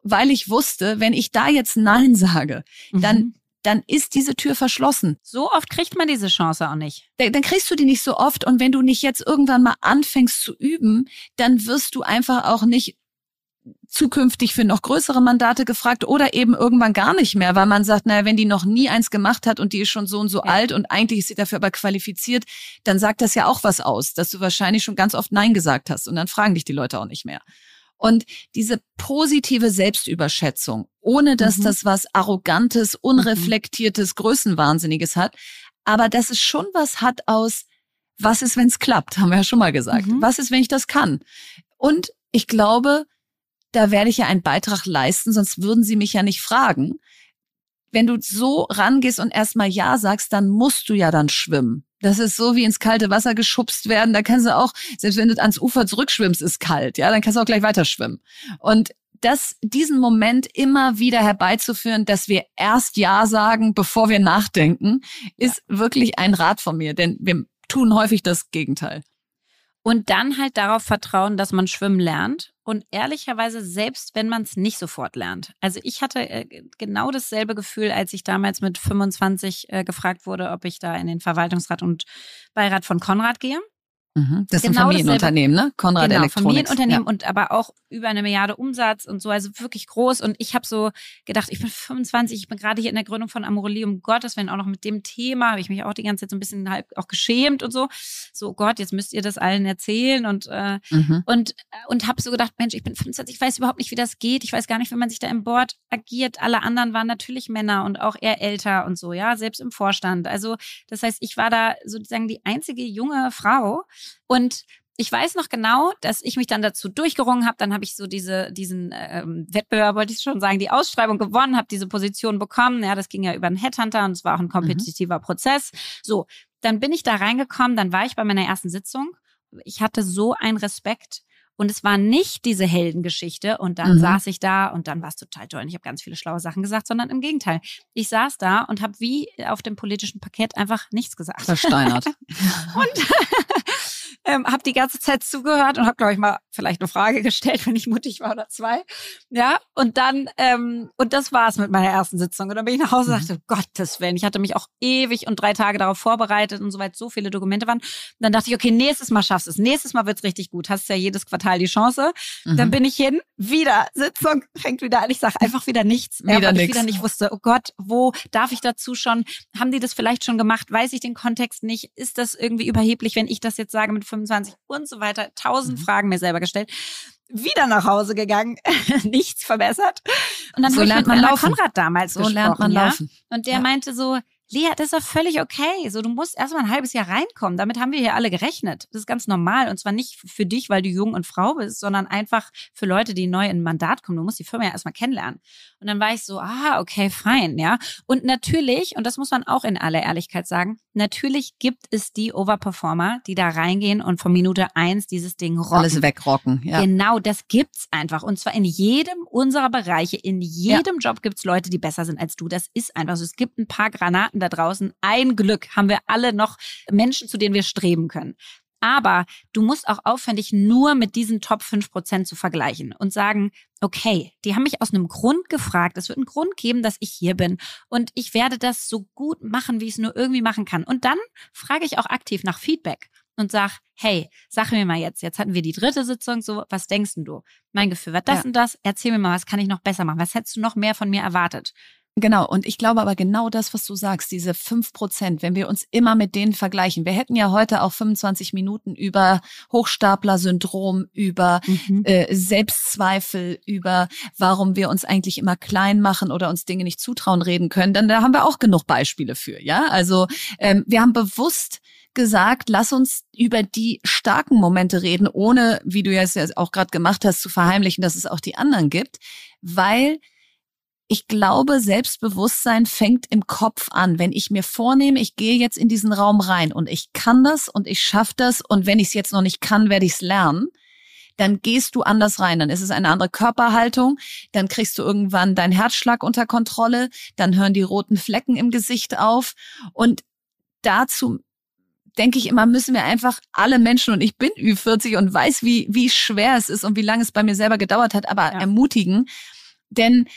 Weil ich wusste, wenn ich da jetzt Nein sage, mhm. dann dann ist diese Tür verschlossen. So oft kriegt man diese Chance auch nicht. Dann, dann kriegst du die nicht so oft. Und wenn du nicht jetzt irgendwann mal anfängst zu üben, dann wirst du einfach auch nicht zukünftig für noch größere Mandate gefragt oder eben irgendwann gar nicht mehr, weil man sagt, naja, wenn die noch nie eins gemacht hat und die ist schon so und so ja. alt und eigentlich ist sie dafür aber qualifiziert, dann sagt das ja auch was aus, dass du wahrscheinlich schon ganz oft Nein gesagt hast und dann fragen dich die Leute auch nicht mehr. Und diese positive Selbstüberschätzung, ohne dass mhm. das was Arrogantes, Unreflektiertes, Größenwahnsinniges hat, aber dass es schon was hat aus, was ist, wenn es klappt, haben wir ja schon mal gesagt. Mhm. Was ist, wenn ich das kann? Und ich glaube, da werde ich ja einen Beitrag leisten, sonst würden sie mich ja nicht fragen. Wenn du so rangehst und erstmal Ja sagst, dann musst du ja dann schwimmen. Das ist so wie ins kalte Wasser geschubst werden. Da kannst du auch, selbst wenn du ans Ufer zurückschwimmst, ist kalt, ja, dann kannst du auch gleich weiter schwimmen. Und das, diesen Moment immer wieder herbeizuführen, dass wir erst Ja sagen, bevor wir nachdenken, ist ja. wirklich ein Rat von mir, denn wir tun häufig das Gegenteil. Und dann halt darauf vertrauen, dass man schwimmen lernt. Und ehrlicherweise, selbst wenn man es nicht sofort lernt. Also ich hatte äh, genau dasselbe Gefühl, als ich damals mit 25 äh, gefragt wurde, ob ich da in den Verwaltungsrat und Beirat von Konrad gehe. Mhm. Das ist genau ein Familienunternehmen, ne? Konrad genau, Elektronics. Familienunternehmen ja. und aber auch über eine Milliarde Umsatz und so, also wirklich groß. Und ich habe so gedacht, ich bin 25, ich bin gerade hier in der Gründung von Amorelie, um Gottes Willen, auch noch mit dem Thema, habe ich mich auch die ganze Zeit so ein bisschen halb auch geschämt und so. So, Gott, jetzt müsst ihr das allen erzählen und, äh, mhm. und, und habe so gedacht, Mensch, ich bin 25, ich weiß überhaupt nicht, wie das geht. Ich weiß gar nicht, wie man sich da im Board agiert. Alle anderen waren natürlich Männer und auch eher älter und so, ja, selbst im Vorstand. Also, das heißt, ich war da sozusagen die einzige junge Frau und ich weiß noch genau, dass ich mich dann dazu durchgerungen habe. Dann habe ich so diese, diesen ähm, Wettbewerb, wollte ich schon sagen, die Ausschreibung gewonnen, habe diese Position bekommen. Ja, das ging ja über einen Headhunter und es war auch ein kompetitiver mhm. Prozess. So, dann bin ich da reingekommen, dann war ich bei meiner ersten Sitzung. Ich hatte so einen Respekt und es war nicht diese Heldengeschichte und dann mhm. saß ich da und dann war es total toll. Und ich habe ganz viele schlaue Sachen gesagt, sondern im Gegenteil. Ich saß da und habe wie auf dem politischen Parkett einfach nichts gesagt. Versteinert. *laughs* und ähm, habe die ganze Zeit zugehört und habe, glaube ich, mal vielleicht eine Frage gestellt, *laughs* wenn ich mutig war oder zwei. Ja, und dann, ähm, und das war's mit meiner ersten Sitzung. Und dann bin ich nach Hause und mhm. dachte, Gottes Willen, ich hatte mich auch ewig und drei Tage darauf vorbereitet und soweit so viele Dokumente waren. Und dann dachte ich, okay, nächstes Mal schaffst du es. Nächstes Mal wird's richtig gut. Hast ja jedes Quartal die Chance. Mhm. Dann bin ich hin, wieder Sitzung, *laughs* fängt wieder an. Ich sage einfach wieder nichts. Wieder ja, weil ich wieder nicht wusste, oh Gott, wo darf ich dazu schon? Haben die das vielleicht schon gemacht? Weiß ich den Kontext nicht? Ist das irgendwie überheblich, wenn ich das jetzt sage mit 25 und so weiter. Tausend mhm. Fragen mir selber gestellt. Wieder nach Hause gegangen, *laughs* nichts verbessert. Und dann so habe ich mit man laufen. Konrad damals so gesprochen. lernt man laufen. Ja? Und der ja. meinte so, Lea, das ist doch völlig okay. So, du musst erstmal ein halbes Jahr reinkommen. Damit haben wir hier alle gerechnet. Das ist ganz normal. Und zwar nicht für dich, weil du jung und Frau bist, sondern einfach für Leute, die neu in ein Mandat kommen. Du musst die Firma ja erstmal kennenlernen. Und dann war ich so, ah, okay, fein, ja. Und natürlich, und das muss man auch in aller Ehrlichkeit sagen, natürlich gibt es die Overperformer, die da reingehen und von Minute eins dieses Ding rocken. Alles wegrocken, ja. Genau, das gibt's einfach. Und zwar in jedem unserer Bereiche, in jedem ja. Job gibt's Leute, die besser sind als du. Das ist einfach so. Es gibt ein paar Granaten Leuten da draußen. Ein Glück haben wir alle noch Menschen, zu denen wir streben können. Aber du musst auch aufhören, dich nur mit diesen Top 5 Prozent zu vergleichen und sagen, okay, die haben mich aus einem Grund gefragt. Es wird einen Grund geben, dass ich hier bin. Und ich werde das so gut machen, wie ich es nur irgendwie machen kann. Und dann frage ich auch aktiv nach Feedback und sag, hey, sag mir mal jetzt, jetzt hatten wir die dritte Sitzung, so, was denkst du? Mein Gefühl war das ja. und das. Erzähl mir mal, was kann ich noch besser machen? Was hättest du noch mehr von mir erwartet? Genau, und ich glaube aber genau das, was du sagst, diese fünf Prozent, wenn wir uns immer mit denen vergleichen. Wir hätten ja heute auch 25 Minuten über Hochstapler-Syndrom, über mhm. äh, Selbstzweifel, über warum wir uns eigentlich immer klein machen oder uns Dinge nicht zutrauen reden können. Dann da haben wir auch genug Beispiele für, ja. Also ähm, wir haben bewusst gesagt, lass uns über die starken Momente reden, ohne, wie du ja auch gerade gemacht hast, zu verheimlichen, dass es auch die anderen gibt, weil ich glaube, Selbstbewusstsein fängt im Kopf an. Wenn ich mir vornehme, ich gehe jetzt in diesen Raum rein und ich kann das und ich schaffe das und wenn ich es jetzt noch nicht kann, werde ich es lernen, dann gehst du anders rein. Dann ist es eine andere Körperhaltung, dann kriegst du irgendwann deinen Herzschlag unter Kontrolle, dann hören die roten Flecken im Gesicht auf und dazu denke ich immer, müssen wir einfach alle Menschen, und ich bin Ü40 und weiß, wie, wie schwer es ist und wie lange es bei mir selber gedauert hat, aber ja. ermutigen. Denn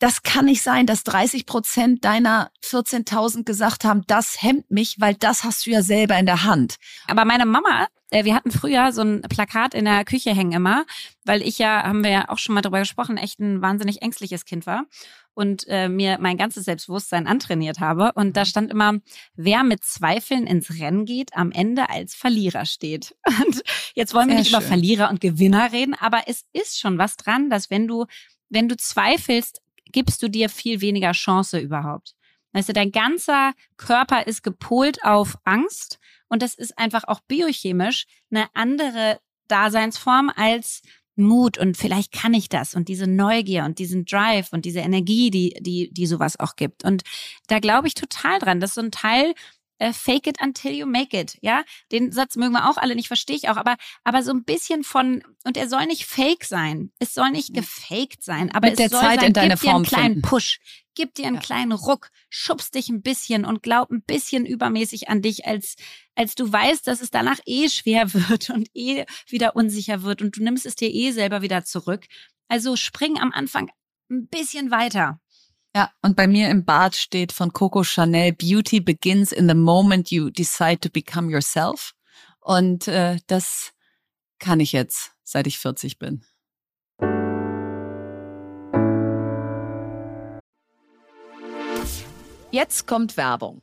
das kann nicht sein, dass 30 Prozent deiner 14.000 gesagt haben, das hemmt mich, weil das hast du ja selber in der Hand. Aber meine Mama, äh, wir hatten früher so ein Plakat in der Küche hängen immer, weil ich ja, haben wir ja auch schon mal drüber gesprochen, echt ein wahnsinnig ängstliches Kind war und äh, mir mein ganzes Selbstbewusstsein antrainiert habe. Und da stand immer, wer mit Zweifeln ins Rennen geht, am Ende als Verlierer steht. *laughs* Und jetzt wollen wir Sehr nicht schön. über Verlierer und Gewinner reden, aber es ist schon was dran, dass wenn du wenn du zweifelst, gibst du dir viel weniger Chance überhaupt. Weißt du, dein ganzer Körper ist gepolt auf Angst und das ist einfach auch biochemisch eine andere Daseinsform als Mut und vielleicht kann ich das und diese Neugier und diesen Drive und diese Energie, die, die, die sowas auch gibt. Und da glaube ich total dran. Das ist so ein Teil, äh, fake it until you make it. Ja, den Satz mögen wir auch alle nicht, verstehe ich auch, aber, aber so ein bisschen von, und er soll nicht fake sein. Es soll nicht gefaked sein, aber Mit es der soll Zeit sein, in deine gib dir einen kleinen finden. Push. Gib dir einen Ja. kleinen Ruck, schubst dich ein bisschen und glaub ein bisschen übermäßig an dich, als, als du weißt, dass es danach eh schwer *laughs* wird und eh wieder unsicher wird und du nimmst es dir eh selber wieder zurück. Also spring am Anfang ein bisschen weiter. Ja, und bei mir im Bad steht von Coco Chanel, Beauty begins in the moment you decide to become yourself. Und äh, das kann ich jetzt, seit ich 40 bin. Jetzt kommt Werbung.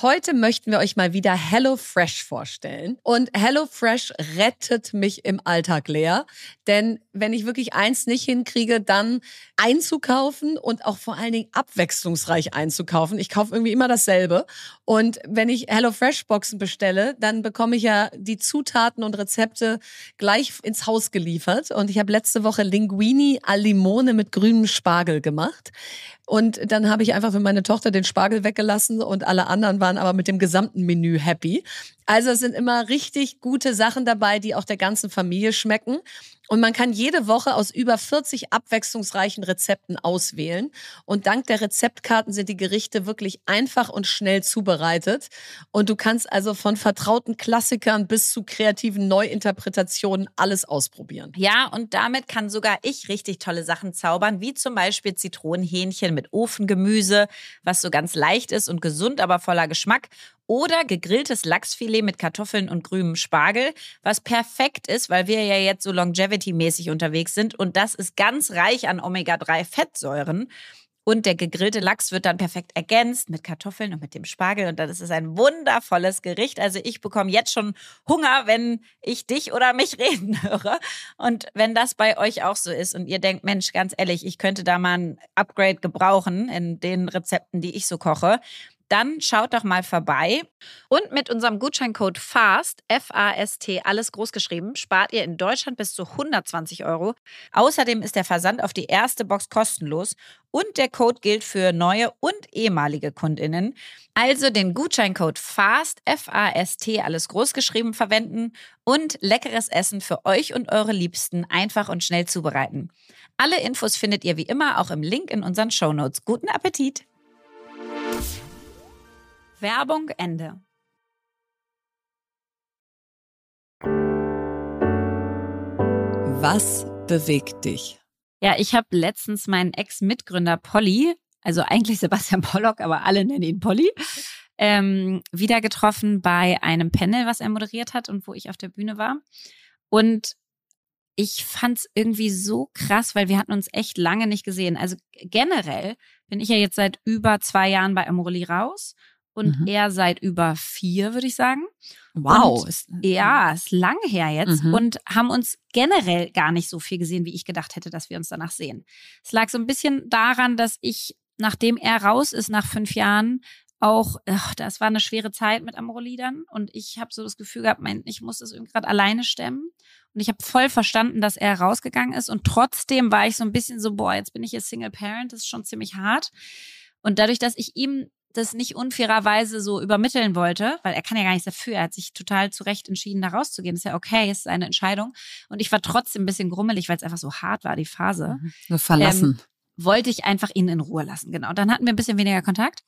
Heute möchten wir euch mal wieder HelloFresh vorstellen. Und HelloFresh rettet mich im Alltag leer. Denn wenn ich wirklich eins nicht hinkriege, dann einzukaufen und auch vor allen Dingen abwechslungsreich einzukaufen. Ich kaufe irgendwie immer dasselbe. Und wenn ich HelloFresh-Boxen bestelle, dann bekomme ich ja die Zutaten und Rezepte gleich ins Haus geliefert. Und ich habe letzte Woche Linguini al Limone mit grünem Spargel gemacht. Und dann habe ich einfach für meine Tochter den Spargel weggelassen und alle anderen waren aber mit dem gesamten Menü happy. Also es sind immer richtig gute Sachen dabei, die auch der ganzen Familie schmecken. Und man kann jede Woche aus über 40 abwechslungsreichen Rezepten auswählen. Und dank der Rezeptkarten sind die Gerichte wirklich einfach und schnell zubereitet. Und du kannst also von vertrauten Klassikern bis zu kreativen Neuinterpretationen alles ausprobieren. Ja, und damit kann sogar ich richtig tolle Sachen zaubern, wie zum Beispiel Zitronenhähnchen mit Ofengemüse, was so ganz leicht ist und gesund, aber voller Geschmack. Oder gegrilltes Lachsfilet mit Kartoffeln und grünem Spargel, was perfekt ist, weil wir ja jetzt so longevity-mäßig unterwegs sind. Und das ist ganz reich an Omega-3-Fettsäuren. Und der gegrillte Lachs wird dann perfekt ergänzt mit Kartoffeln und mit dem Spargel. Und dann ist es ein wundervolles Gericht. Also ich bekomme jetzt schon Hunger, wenn ich dich oder mich *laughs* reden höre. Und wenn das bei euch auch so ist und ihr denkt, Mensch, ganz ehrlich, ich könnte da mal ein Upgrade gebrauchen in den Rezepten, die ich so koche, dann schaut doch mal vorbei. Und mit unserem Gutscheincode FAST, F-A-S-T, alles groß geschrieben, spart ihr in Deutschland bis zu 120 Euro. Außerdem ist der Versand auf die erste Box kostenlos und der Code gilt für neue und ehemalige KundInnen. Also den Gutscheincode FAST, F-A-S-T, alles groß geschrieben verwenden und leckeres Essen für euch und eure Liebsten einfach und schnell zubereiten. Alle Infos findet ihr wie immer auch im Link in unseren Shownotes. Guten Appetit! Werbung Ende. Was bewegt dich? Ja, ich habe letztens meinen Ex-Mitgründer Polly, also eigentlich Sebastian Pollock, aber alle nennen ihn Polly, ähm, wieder getroffen bei einem Panel, was er moderiert hat und wo ich auf der Bühne war. Und ich fand's irgendwie so krass, weil wir hatten uns echt lange nicht gesehen. Also generell bin ich ja jetzt seit über zwei Jahren bei Amorelie raus und Mhm. er seit über vier, würde ich sagen. Wow. Und- ist, Ja, ist lang her jetzt Mhm. und haben uns generell gar nicht so viel gesehen, wie ich gedacht hätte, dass wir uns danach sehen. Es lag so ein bisschen daran, dass ich, nachdem er raus ist nach fünf Jahren, auch, ach, das war eine schwere Zeit mit Amorelie dann und ich habe so das Gefühl gehabt, mein, ich muss das irgendwie gerade alleine stemmen und ich habe voll verstanden, dass er rausgegangen ist und trotzdem war ich so ein bisschen so, boah, jetzt bin ich jetzt Single Parent, das ist schon ziemlich hart und dadurch, dass ich ihm das nicht unfairerweise so übermitteln wollte, weil er kann ja gar nichts dafür. Er hat sich total zu Recht entschieden, da rauszugehen. ist ja okay, ist seine Entscheidung. Und ich war trotzdem ein bisschen grummelig, weil es einfach so hart war, die Phase. Nur verlassen. Wollte ich einfach ihn in Ruhe lassen, genau. Dann hatten wir ein bisschen weniger Kontakt.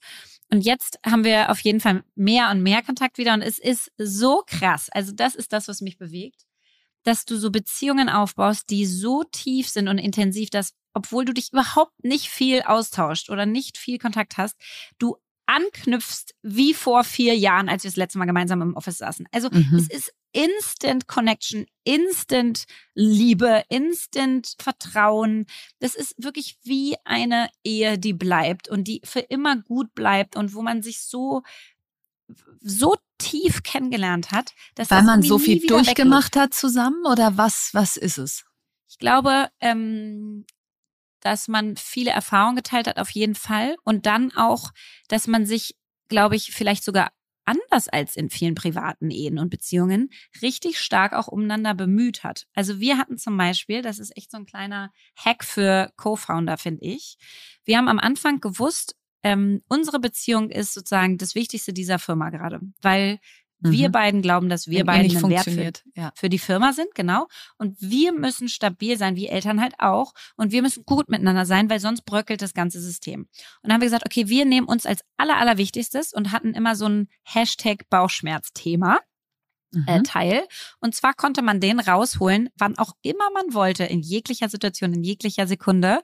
Und jetzt haben wir auf jeden Fall mehr und mehr Kontakt wieder. Und es ist so krass. Also das ist das, was mich bewegt, dass du so Beziehungen aufbaust, die so tief sind und intensiv, dass obwohl du dich überhaupt nicht viel austauscht oder nicht viel Kontakt hast, du anknüpfst wie vor vier Jahren, als wir das letzte Mal gemeinsam im Office saßen. Also Mhm. es ist Instant Connection, Instant Liebe, Instant Vertrauen. Das ist wirklich wie eine Ehe, die bleibt und die für immer gut bleibt und wo man sich so so tief kennengelernt hat, dass Weil man so viel durchgemacht hat zusammen oder was, was ist es? Ich glaube, ähm, dass man viele Erfahrungen geteilt hat, auf jeden Fall. Und dann auch, dass man sich, glaube ich, vielleicht sogar anders als in vielen privaten Ehen und Beziehungen richtig stark auch umeinander bemüht hat. Also wir hatten zum Beispiel, das ist echt so ein kleiner Hack für Co-Founder, finde ich. Wir haben am Anfang gewusst, ähm, unsere Beziehung ist sozusagen das Wichtigste dieser Firma gerade, weil wir mhm. beiden glauben, dass wir beiden einen Wert für, ja. für, die Firma sind, genau. Und wir müssen stabil sein, wie Eltern halt auch. Und wir müssen gut miteinander sein, weil sonst bröckelt das ganze System. Und dann haben wir gesagt, okay, wir nehmen uns als aller, allerwichtigstes und hatten immer so ein Hashtag Bauchschmerz-Thema äh, mhm. Teil. Und zwar konnte man den rausholen, wann auch immer man wollte, in jeglicher Situation, in jeglicher Sekunde,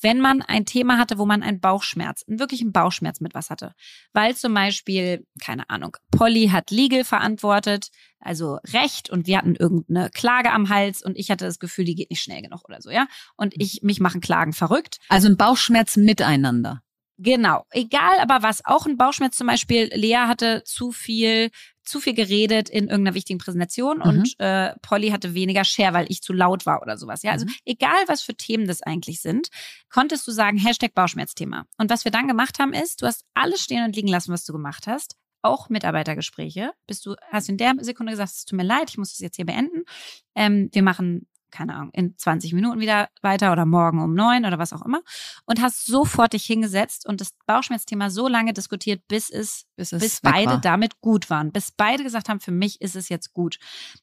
wenn man ein Thema hatte, wo man einen Bauchschmerz, einen wirklichen Bauchschmerz mit was hatte. Weil zum Beispiel, keine Ahnung, Polly hat Legal verantwortet, also Recht und wir hatten irgendeine Klage am Hals und ich hatte das Gefühl, die geht nicht schnell genug oder so, ja. Und ich, mich machen Klagen verrückt. Also ein Bauchschmerz miteinander. Genau, egal, aber was auch ein Bauchschmerz zum Beispiel, Lea hatte zu viel zu viel geredet in irgendeiner wichtigen Präsentation mhm. und äh, Polly hatte weniger Share, weil ich zu laut war oder sowas. Ja, also mhm. egal was für Themen das eigentlich sind, konntest du sagen Hashtag Bauchschmerzthema. Und was wir dann gemacht haben ist, du hast alles stehen und liegen lassen, was du gemacht hast. Auch Mitarbeitergespräche. Bist du, hast in der Sekunde gesagt, es tut mir leid, ich muss das jetzt hier beenden. Ähm, wir machen keine Ahnung, in 20 Minuten wieder weiter oder morgen um neun oder was auch immer und hast sofort dich hingesetzt und das Bauchschmerzthema so lange diskutiert, bis es, bis, es bis beide war. damit gut waren, bis beide gesagt haben, für mich ist es jetzt gut.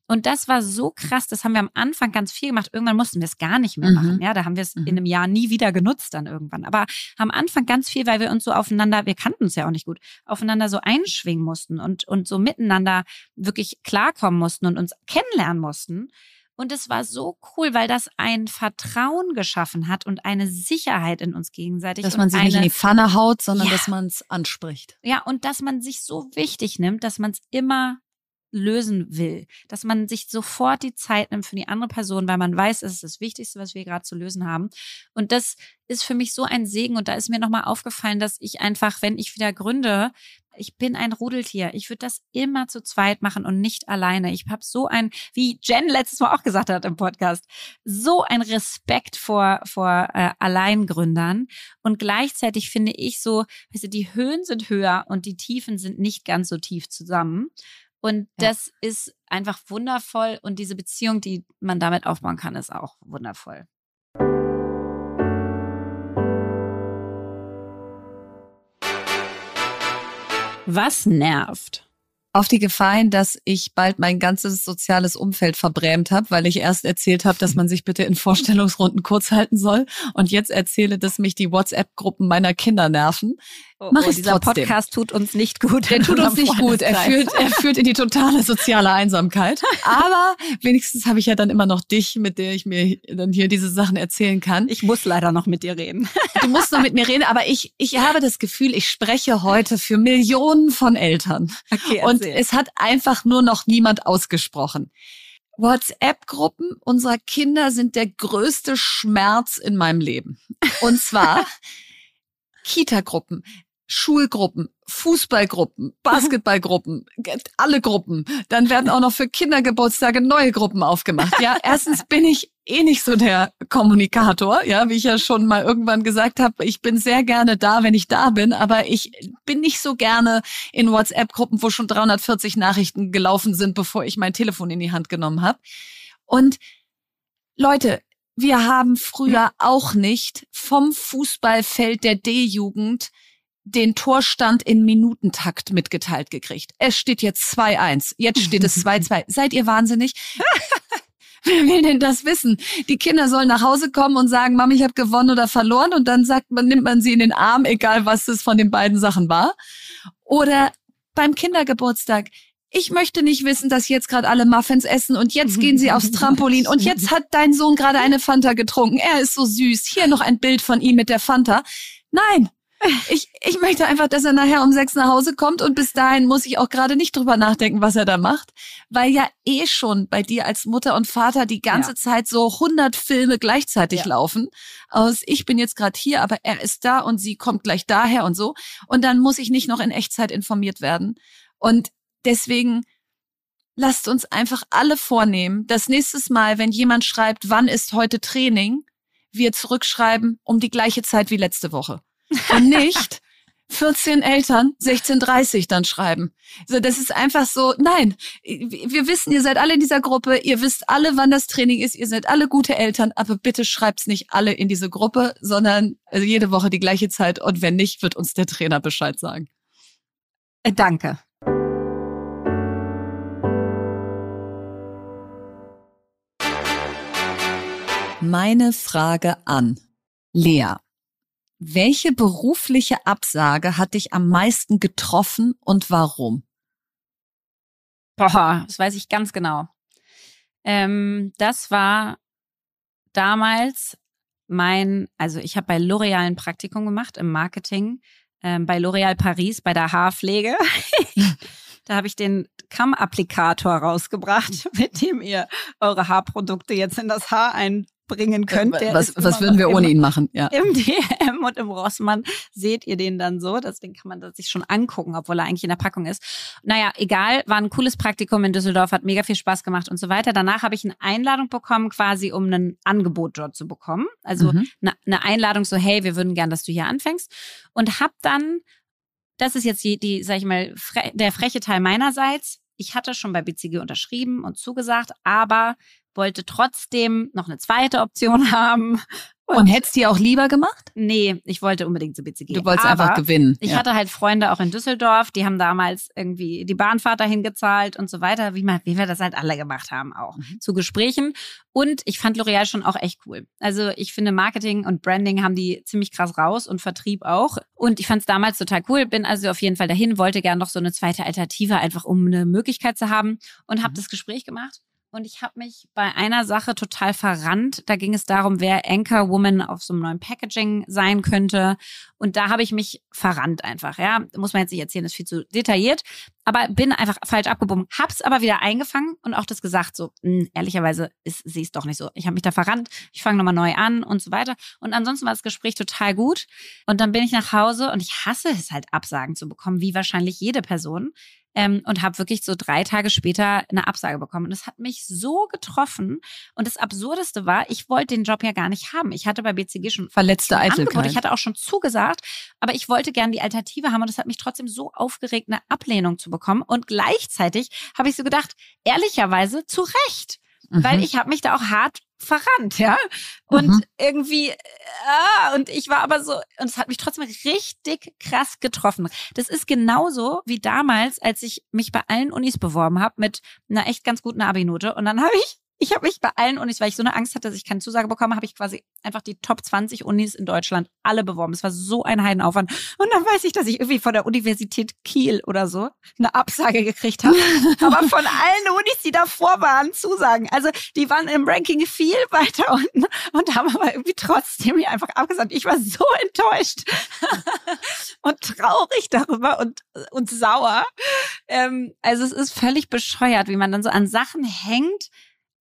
Und das war so krass, das haben wir am Anfang ganz viel gemacht. Irgendwann mussten wir es gar nicht mehr mhm. machen. Ja, da haben wir es mhm. in einem Jahr nie wieder genutzt dann irgendwann. Aber am Anfang ganz viel, weil wir uns so aufeinander, wir kannten uns ja auch nicht gut, aufeinander so einschwingen mussten und, und so miteinander wirklich klarkommen mussten und uns kennenlernen mussten. Und es war so cool, weil das ein Vertrauen geschaffen hat und eine Sicherheit in uns gegenseitig. Dass man sich eine, nicht in die Pfanne haut, sondern ja, dass man es anspricht. Ja, und dass man sich so wichtig nimmt, dass man es immer lösen will, dass man sich sofort die Zeit nimmt für die andere Person, weil man weiß, es ist das Wichtigste, was wir gerade zu lösen haben. Und das ist für mich so ein Segen. Und da ist mir nochmal aufgefallen, dass ich einfach, wenn ich wieder gründe, ich bin ein Rudeltier. Ich würde das immer zu zweit machen und nicht alleine. Ich habe so ein, wie Jen letztes Mal auch gesagt hat im Podcast, so ein Respekt vor, vor äh, Alleingründern. Und gleichzeitig finde ich so, weißt du, die Höhen sind höher und die Tiefen sind nicht ganz so tief zusammen. Und ja. das ist einfach wundervoll. Und diese Beziehung, die man damit aufbauen kann, ist auch wundervoll. Was nervt? auf die Gefahr hin, dass ich bald mein ganzes soziales Umfeld verbrämt habe, weil ich erst erzählt habe, dass man sich bitte in Vorstellungsrunden kurz halten soll und jetzt erzähle, dass mich die WhatsApp-Gruppen meiner Kinder nerven. Oh, Mach oh, dieser trotzdem. Podcast tut uns nicht gut. Der tut uns nicht gut. Er führt, er führt in die totale soziale Einsamkeit. Aber wenigstens habe ich ja dann immer noch dich, mit der ich mir dann hier diese Sachen erzählen kann. Ich muss leider noch mit dir reden. Du musst noch mit mir reden, aber ich, ich habe das Gefühl, ich spreche heute für Millionen von Eltern. Okay, und es hat einfach nur noch niemand ausgesprochen. WhatsApp-Gruppen unserer Kinder sind der größte Schmerz in meinem Leben. Und zwar *laughs* Kita-Gruppen. Schulgruppen, Fußballgruppen, *laughs* Basketballgruppen, alle Gruppen. Dann werden auch noch für Kindergeburtstage neue Gruppen aufgemacht. Ja, erstens *laughs* bin ich eh nicht so der Kommunikator, ja, wie ich ja schon mal irgendwann gesagt habe, ich bin sehr gerne da, wenn ich da bin, aber ich bin nicht so gerne in WhatsApp-Gruppen, wo schon 340 Nachrichten gelaufen sind, bevor ich mein Telefon in die Hand genommen habe. Und Leute, wir haben früher auch nicht vom Fußballfeld der D-Jugend den Torstand in Minutentakt mitgeteilt gekriegt. Es steht jetzt 2-1. Jetzt steht es *laughs* 2-2. Seid ihr wahnsinnig? *laughs* Wer will denn das wissen? Die Kinder sollen nach Hause kommen und sagen, Mama, ich habe gewonnen oder verloren und dann sagt man, nimmt man sie in den Arm, egal was es von den beiden Sachen war. Oder beim Kindergeburtstag, ich möchte nicht wissen, dass jetzt gerade alle Muffins essen und jetzt gehen sie aufs Trampolin und jetzt hat dein Sohn gerade eine Fanta getrunken. Er ist so süß. Hier noch ein Bild von ihm mit der Fanta. Nein. Ich, ich möchte einfach, dass er nachher um sechs nach Hause kommt und bis dahin muss ich auch gerade nicht drüber nachdenken, was er da macht, weil ja eh schon bei dir als Mutter und Vater die ganze ja. Zeit so 100 Filme gleichzeitig ja. laufen. Aus ich bin jetzt gerade hier, aber er ist da und sie kommt gleich daher und so. Und dann muss ich nicht noch in Echtzeit informiert werden. Und Deswegen lasst uns einfach alle vornehmen, dass nächstes Mal, wenn jemand schreibt, wann ist heute Training, wir zurückschreiben um die gleiche Zeit wie letzte Woche. Und nicht, 14 Eltern, 16.30 dann schreiben. So, das ist einfach so, nein, wir wissen, ihr seid alle in dieser Gruppe, ihr wisst alle, wann das Training ist, ihr seid alle gute Eltern, aber bitte schreibt's nicht alle in diese Gruppe, sondern also jede Woche die gleiche Zeit und wenn nicht, wird uns der Trainer Bescheid sagen. Äh, danke. Meine Frage an Lea. Welche berufliche Absage hat dich am meisten getroffen und warum? Boah, das weiß ich ganz genau. Ähm, das war damals mein, also ich habe bei L'Oreal ein Praktikum gemacht im Marketing, ähm, bei L'Oreal Paris bei der Haarpflege. *laughs* da habe ich den Kamm-Applikator rausgebracht, *laughs* mit dem ihr eure Haarprodukte jetzt in das Haar ein bringen könnt. Der was was würden wir ohne ihn machen? Ja. Im *laughs* DM und im Rossmann seht ihr den dann so. Deswegen kann man das sich schon angucken, obwohl er eigentlich in der Packung ist. Naja, egal, war ein cooles Praktikum in Düsseldorf, hat mega viel Spaß gemacht und so weiter. Danach habe ich eine Einladung bekommen, quasi um ein Angebot dort zu bekommen. Also mhm. eine, eine Einladung so, hey, wir würden gern, dass du hier anfängst. Und hab dann, das ist jetzt die, die sag ich mal, fre der freche Teil meinerseits, ich hatte schon bei BCG unterschrieben und zugesagt, aber wollte trotzdem noch eine zweite Option *laughs* haben. Und, und hättest die auch lieber gemacht? Nee, ich wollte unbedingt zu BCG. Du wolltest Aber einfach gewinnen. Ich ja. hatte halt Freunde auch in Düsseldorf, die haben damals irgendwie die Bahnfahrt dahin gezahlt und so weiter, wie, man, wie wir das halt alle gemacht haben auch. Mhm. Zu Gesprächen. Und ich fand L'Oreal schon auch echt cool. Also ich finde Marketing und Branding haben die ziemlich krass raus und Vertrieb auch. Und ich fand es damals total cool, bin also auf jeden Fall dahin, wollte gern noch so eine zweite Alternative, einfach um eine Möglichkeit zu haben und habe mhm. das Gespräch gemacht und ich habe mich bei einer Sache total verrannt. Da ging es darum, wer Anchor Woman auf so einem neuen Packaging sein könnte. Und da habe ich mich verrannt einfach. Ja, muss man jetzt nicht erzählen, ist viel zu detailliert. Aber bin einfach falsch abgebogen. Hab's aber wieder eingefangen und auch das gesagt. So, mh, hm, ehrlicherweise ist sie es doch nicht so. Ich habe mich da verrannt. Ich fange nochmal neu an und so weiter. Und ansonsten war das Gespräch total gut. Und dann bin ich nach Hause und ich hasse es halt, Absagen zu bekommen, wie wahrscheinlich jede Person ähm, und habe wirklich so drei Tage später eine Absage bekommen. Und es hat mich so getroffen. Und das Absurdeste war, ich wollte den Job ja gar nicht haben. Ich hatte bei BCG schon verletzte Eitelkeit. Angebot. Ich hatte auch schon zugesagt, aber ich wollte gern die Alternative haben. Und es hat mich trotzdem so aufgeregt, eine Ablehnung zu bekommen. Und gleichzeitig habe ich so gedacht, ehrlicherweise zu Recht. Mhm. Weil ich habe mich da auch hart verrannt, ja. Und mhm. irgendwie, ah, und ich war aber so, und es hat mich trotzdem richtig krass getroffen. Das ist genauso wie damals, als ich mich bei allen Unis beworben habe mit einer echt ganz guten Abi-Note. Und dann habe ich ich habe mich bei allen Unis, weil ich so eine Angst hatte, dass ich keine Zusage bekomme, habe ich quasi einfach die Top 20 Unis in Deutschland alle beworben. Es war so ein Heidenaufwand. Und dann weiß ich, dass ich irgendwie von der Universität Kiel oder so eine Absage gekriegt habe. *laughs* Aber von allen Unis, die davor waren, Zusagen. Also die waren im Ranking viel weiter unten und haben aber irgendwie trotzdem mir einfach abgesagt. Ich war so enttäuscht *laughs* und traurig darüber und, und sauer. Ähm, also es ist völlig bescheuert, wie man dann so an Sachen hängt,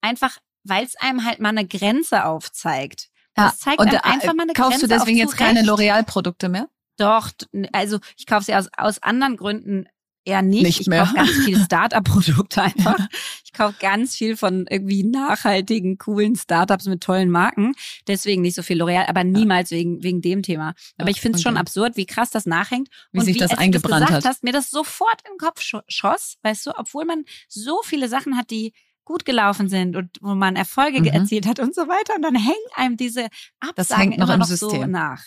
einfach, weil es einem halt mal eine Grenze aufzeigt. Das zeigt und, äh, einfach mal eine kaufst Grenze. Kaufst du deswegen jetzt keine L'Oreal-Produkte mehr? Doch, also ich kaufe sie aus, aus anderen Gründen eher nicht. nicht ich kaufe ganz viele *laughs* Start-up-Produkte einfach. Ja. Ich kaufe ganz viel von irgendwie nachhaltigen, coolen Startups mit tollen Marken. Deswegen nicht so viel L'Oreal, aber niemals ja. wegen, wegen dem Thema. Aber ja, ich finde es schon absurd, wie krass das nachhängt. Wie und sich wie, das eingebrannt du das gesagt hat. hast, mir das sofort im Kopf schoss, weißt du, obwohl man so viele Sachen hat, die gut gelaufen sind und wo man Erfolge mhm. erzielt hat und so weiter. Und dann hängen einem diese Absagen immer noch System. so nach.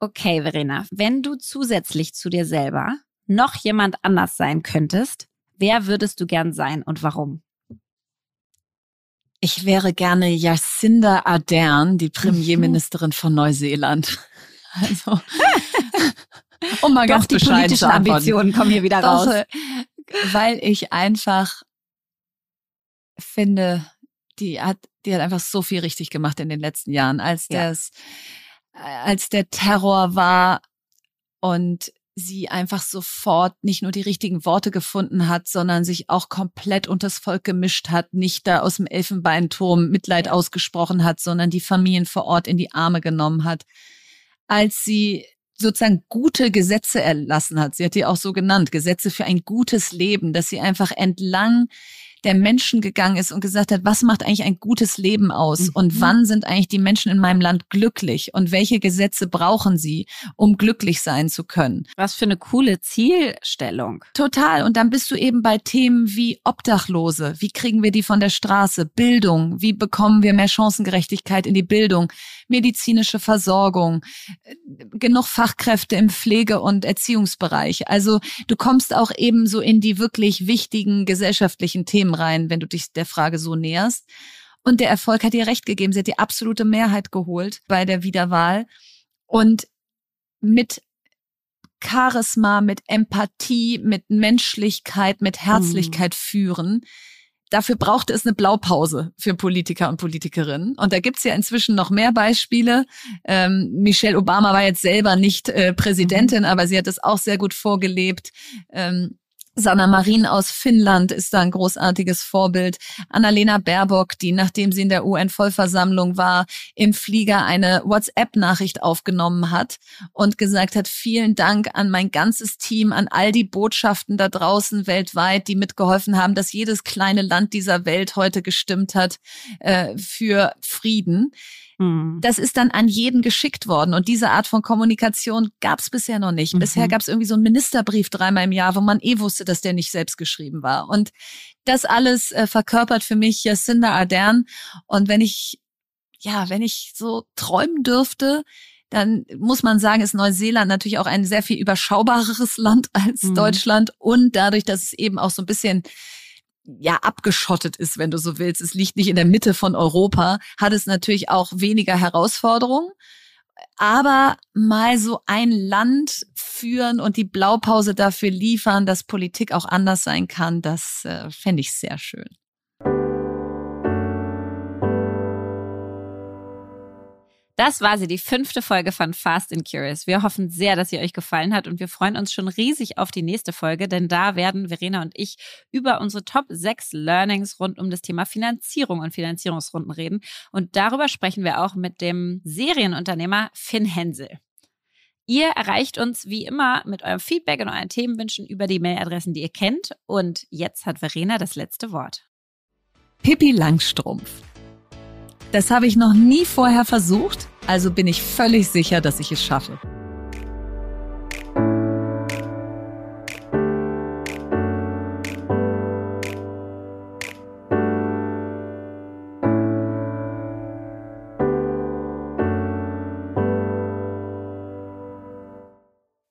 Okay, Verena, wenn du zusätzlich zu dir selber noch jemand anders sein könntest, wer würdest du gern sein und warum? Ich wäre gerne Jacinda Ardern, die Premierministerin von Neuseeland. *laughs* Also, *laughs* um mal Doch, ganz die politischen Ambitionen kommen hier wieder raus. Doch, weil ich einfach finde, die hat, die hat einfach so viel richtig gemacht in den letzten Jahren, als ja. das, als der Terror war und sie einfach sofort nicht nur die richtigen Worte gefunden hat, sondern sich auch komplett unters Volk gemischt hat, nicht da aus dem Elfenbeinturm Mitleid ausgesprochen hat, sondern die Familien vor Ort in die Arme genommen hat. Als sie sozusagen gute Gesetze erlassen hat. Sie hat die auch so genannt, Gesetze für ein gutes Leben, dass sie einfach entlang der Menschen gegangen ist und gesagt hat, was macht eigentlich ein gutes Leben aus mhm. und wann sind eigentlich die Menschen in meinem Land glücklich und welche Gesetze brauchen sie, um glücklich sein zu können. Was für eine coole Zielstellung. Total. Und dann bist du eben bei Themen wie Obdachlose. Wie kriegen wir die von der Straße? Bildung. Wie bekommen wir mehr Chancengerechtigkeit in die Bildung? Medizinische Versorgung. Genug Fachkräfte im Pflege- und Erziehungsbereich. Also du kommst auch eben so in die wirklich wichtigen gesellschaftlichen Themen rein, wenn du dich der Frage so näherst. Und der Erfolg hat ihr recht gegeben. Sie hat die absolute Mehrheit geholt bei der Wiederwahl. Und mit Charisma, mit Empathie, mit Menschlichkeit, mit Herzlichkeit mhm. führen. Dafür brauchte es eine Blaupause für Politiker und Politikerinnen. Und da gibt's ja inzwischen noch mehr Beispiele. Ähm, Michelle Obama war jetzt selber nicht äh, Präsidentin, mhm. aber sie hat es auch sehr gut vorgelebt. Ähm, Sanna Marin aus Finnland ist da ein großartiges Vorbild. Annalena Baerbock, die nachdem sie in der UN-Vollversammlung war, im Flieger eine WhatsApp-Nachricht aufgenommen hat und gesagt hat, vielen Dank an mein ganzes Team, an all die Botschaften da draußen weltweit, die mitgeholfen haben, dass jedes kleine Land dieser Welt heute gestimmt hat äh, für Frieden. Mhm. Das ist dann an jeden geschickt worden. Und diese Art von Kommunikation gab es bisher noch nicht. Mhm. Bisher gab es irgendwie so einen Ministerbrief dreimal im Jahr, wo man eh wusste, dass der nicht selbst geschrieben war. Und das alles äh, verkörpert für mich Jacinda Ardern. Und wenn ich, ja, wenn ich so träumen dürfte, dann muss man sagen, ist Neuseeland natürlich auch ein sehr viel überschaubareres Land als mhm. Deutschland und dadurch, dass es eben auch so ein bisschen ja abgeschottet ist, wenn du so willst. Es liegt nicht in der Mitte von Europa, hat es natürlich auch weniger Herausforderungen. Aber mal so ein Land führen und die Blaupause dafür liefern, dass Politik auch anders sein kann, das äh, fände ich sehr schön. Das war sie, die fünfte Folge von Fast and Curious. Wir hoffen sehr, dass sie euch gefallen hat und wir freuen uns schon riesig auf die nächste Folge, denn da werden Verena und ich über unsere Top 6 Learnings rund um das Thema Finanzierung und Finanzierungsrunden reden. Und darüber sprechen wir auch mit dem Serienunternehmer Finn Hensel. Ihr erreicht uns wie immer mit eurem Feedback und euren Themenwünschen über die Mailadressen, die ihr kennt. Und jetzt hat Verena das letzte Wort. Pippi Langstrumpf. Das habe ich noch nie vorher versucht, also bin ich völlig sicher, dass ich es schaffe.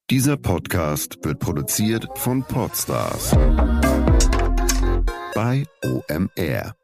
Dieser Podcast wird produziert von Podstars bei OMR.